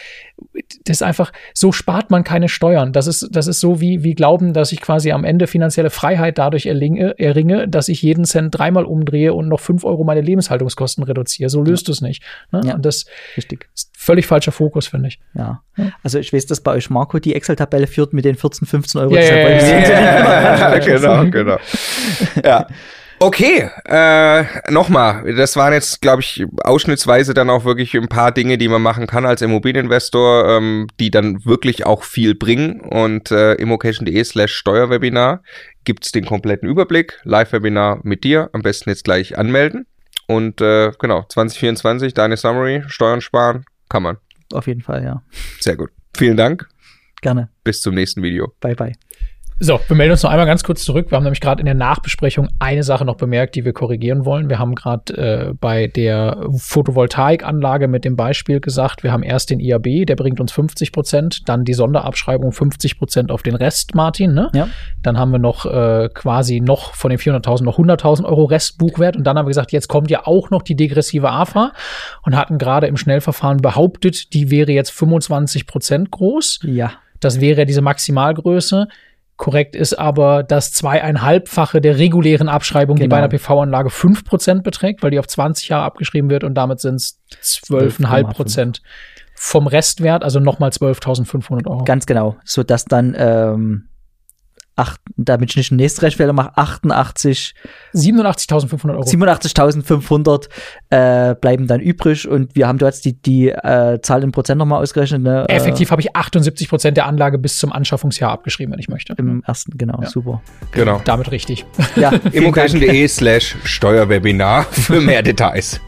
Das ist einfach, so spart man keine Steuern. Das ist, das ist so wie, wie glauben, dass ich quasi am Ende finanzielle Freiheit dadurch erlinge, erringe, dass ich jeden Cent dreimal umdrehe und noch fünf Euro meine Lebenshaltungskosten reduziere. So löst du es nicht. Ne? Ja. Und das Richtig. ist völlig falscher Fokus, finde ich. Ja. Also ich weiß, dass bei euch Marco die Excel-Tabelle führt mit den 14, 15 Euro. Ja, ja, ja, ja, ja. [LAUGHS] genau, genau. Ja. Okay, äh, nochmal, das waren jetzt, glaube ich, ausschnittsweise dann auch wirklich ein paar Dinge, die man machen kann als Immobilieninvestor, ähm, die dann wirklich auch viel bringen. Und äh, immocation.de slash Steuerwebinar gibt's den kompletten Überblick. Live-Webinar mit dir, am besten jetzt gleich anmelden. Und äh, genau, 2024, deine Summary, Steuern sparen, kann man. Auf jeden Fall, ja. Sehr gut. Vielen Dank, Gerne. bis zum nächsten Video. Bye, bye. So, wir melden uns noch einmal ganz kurz zurück. Wir haben nämlich gerade in der Nachbesprechung eine Sache noch bemerkt, die wir korrigieren wollen. Wir haben gerade äh, bei der Photovoltaikanlage mit dem Beispiel gesagt, wir haben erst den IAB, der bringt uns 50 Prozent, dann die Sonderabschreibung 50 Prozent auf den Rest, Martin. Ne? Ja. Dann haben wir noch äh, quasi noch von den 400.000 noch 100.000 Euro Restbuchwert. Und dann haben wir gesagt, jetzt kommt ja auch noch die degressive AFA und hatten gerade im Schnellverfahren behauptet, die wäre jetzt 25 Prozent groß. Ja. Das wäre diese Maximalgröße. Korrekt ist aber das zweieinhalbfache der regulären Abschreibung, die bei Genau. einer PV-Anlage 5% beträgt, weil die auf 20 Jahre abgeschrieben wird und damit sind es 12,5% vom Restwert, also nochmal 12.500 Euro. Ganz genau. So dass dann, ähm, acht, damit ich nicht den nächsten Rechenfehler mache, 88, 87.500 Euro. 87.500 äh, bleiben dann übrig und wir haben dort die, die äh, Zahl in Prozent nochmal ausgerechnet. Ne? Äh, Effektiv habe ich 78% der Anlage bis zum Anschaffungsjahr abgeschrieben, wenn ich möchte. Im ersten, genau, Ja. super. Genau. Damit richtig. Ja. [LAUGHS] Immocation.de slash Steuerwebinar für mehr [LAUGHS] Details.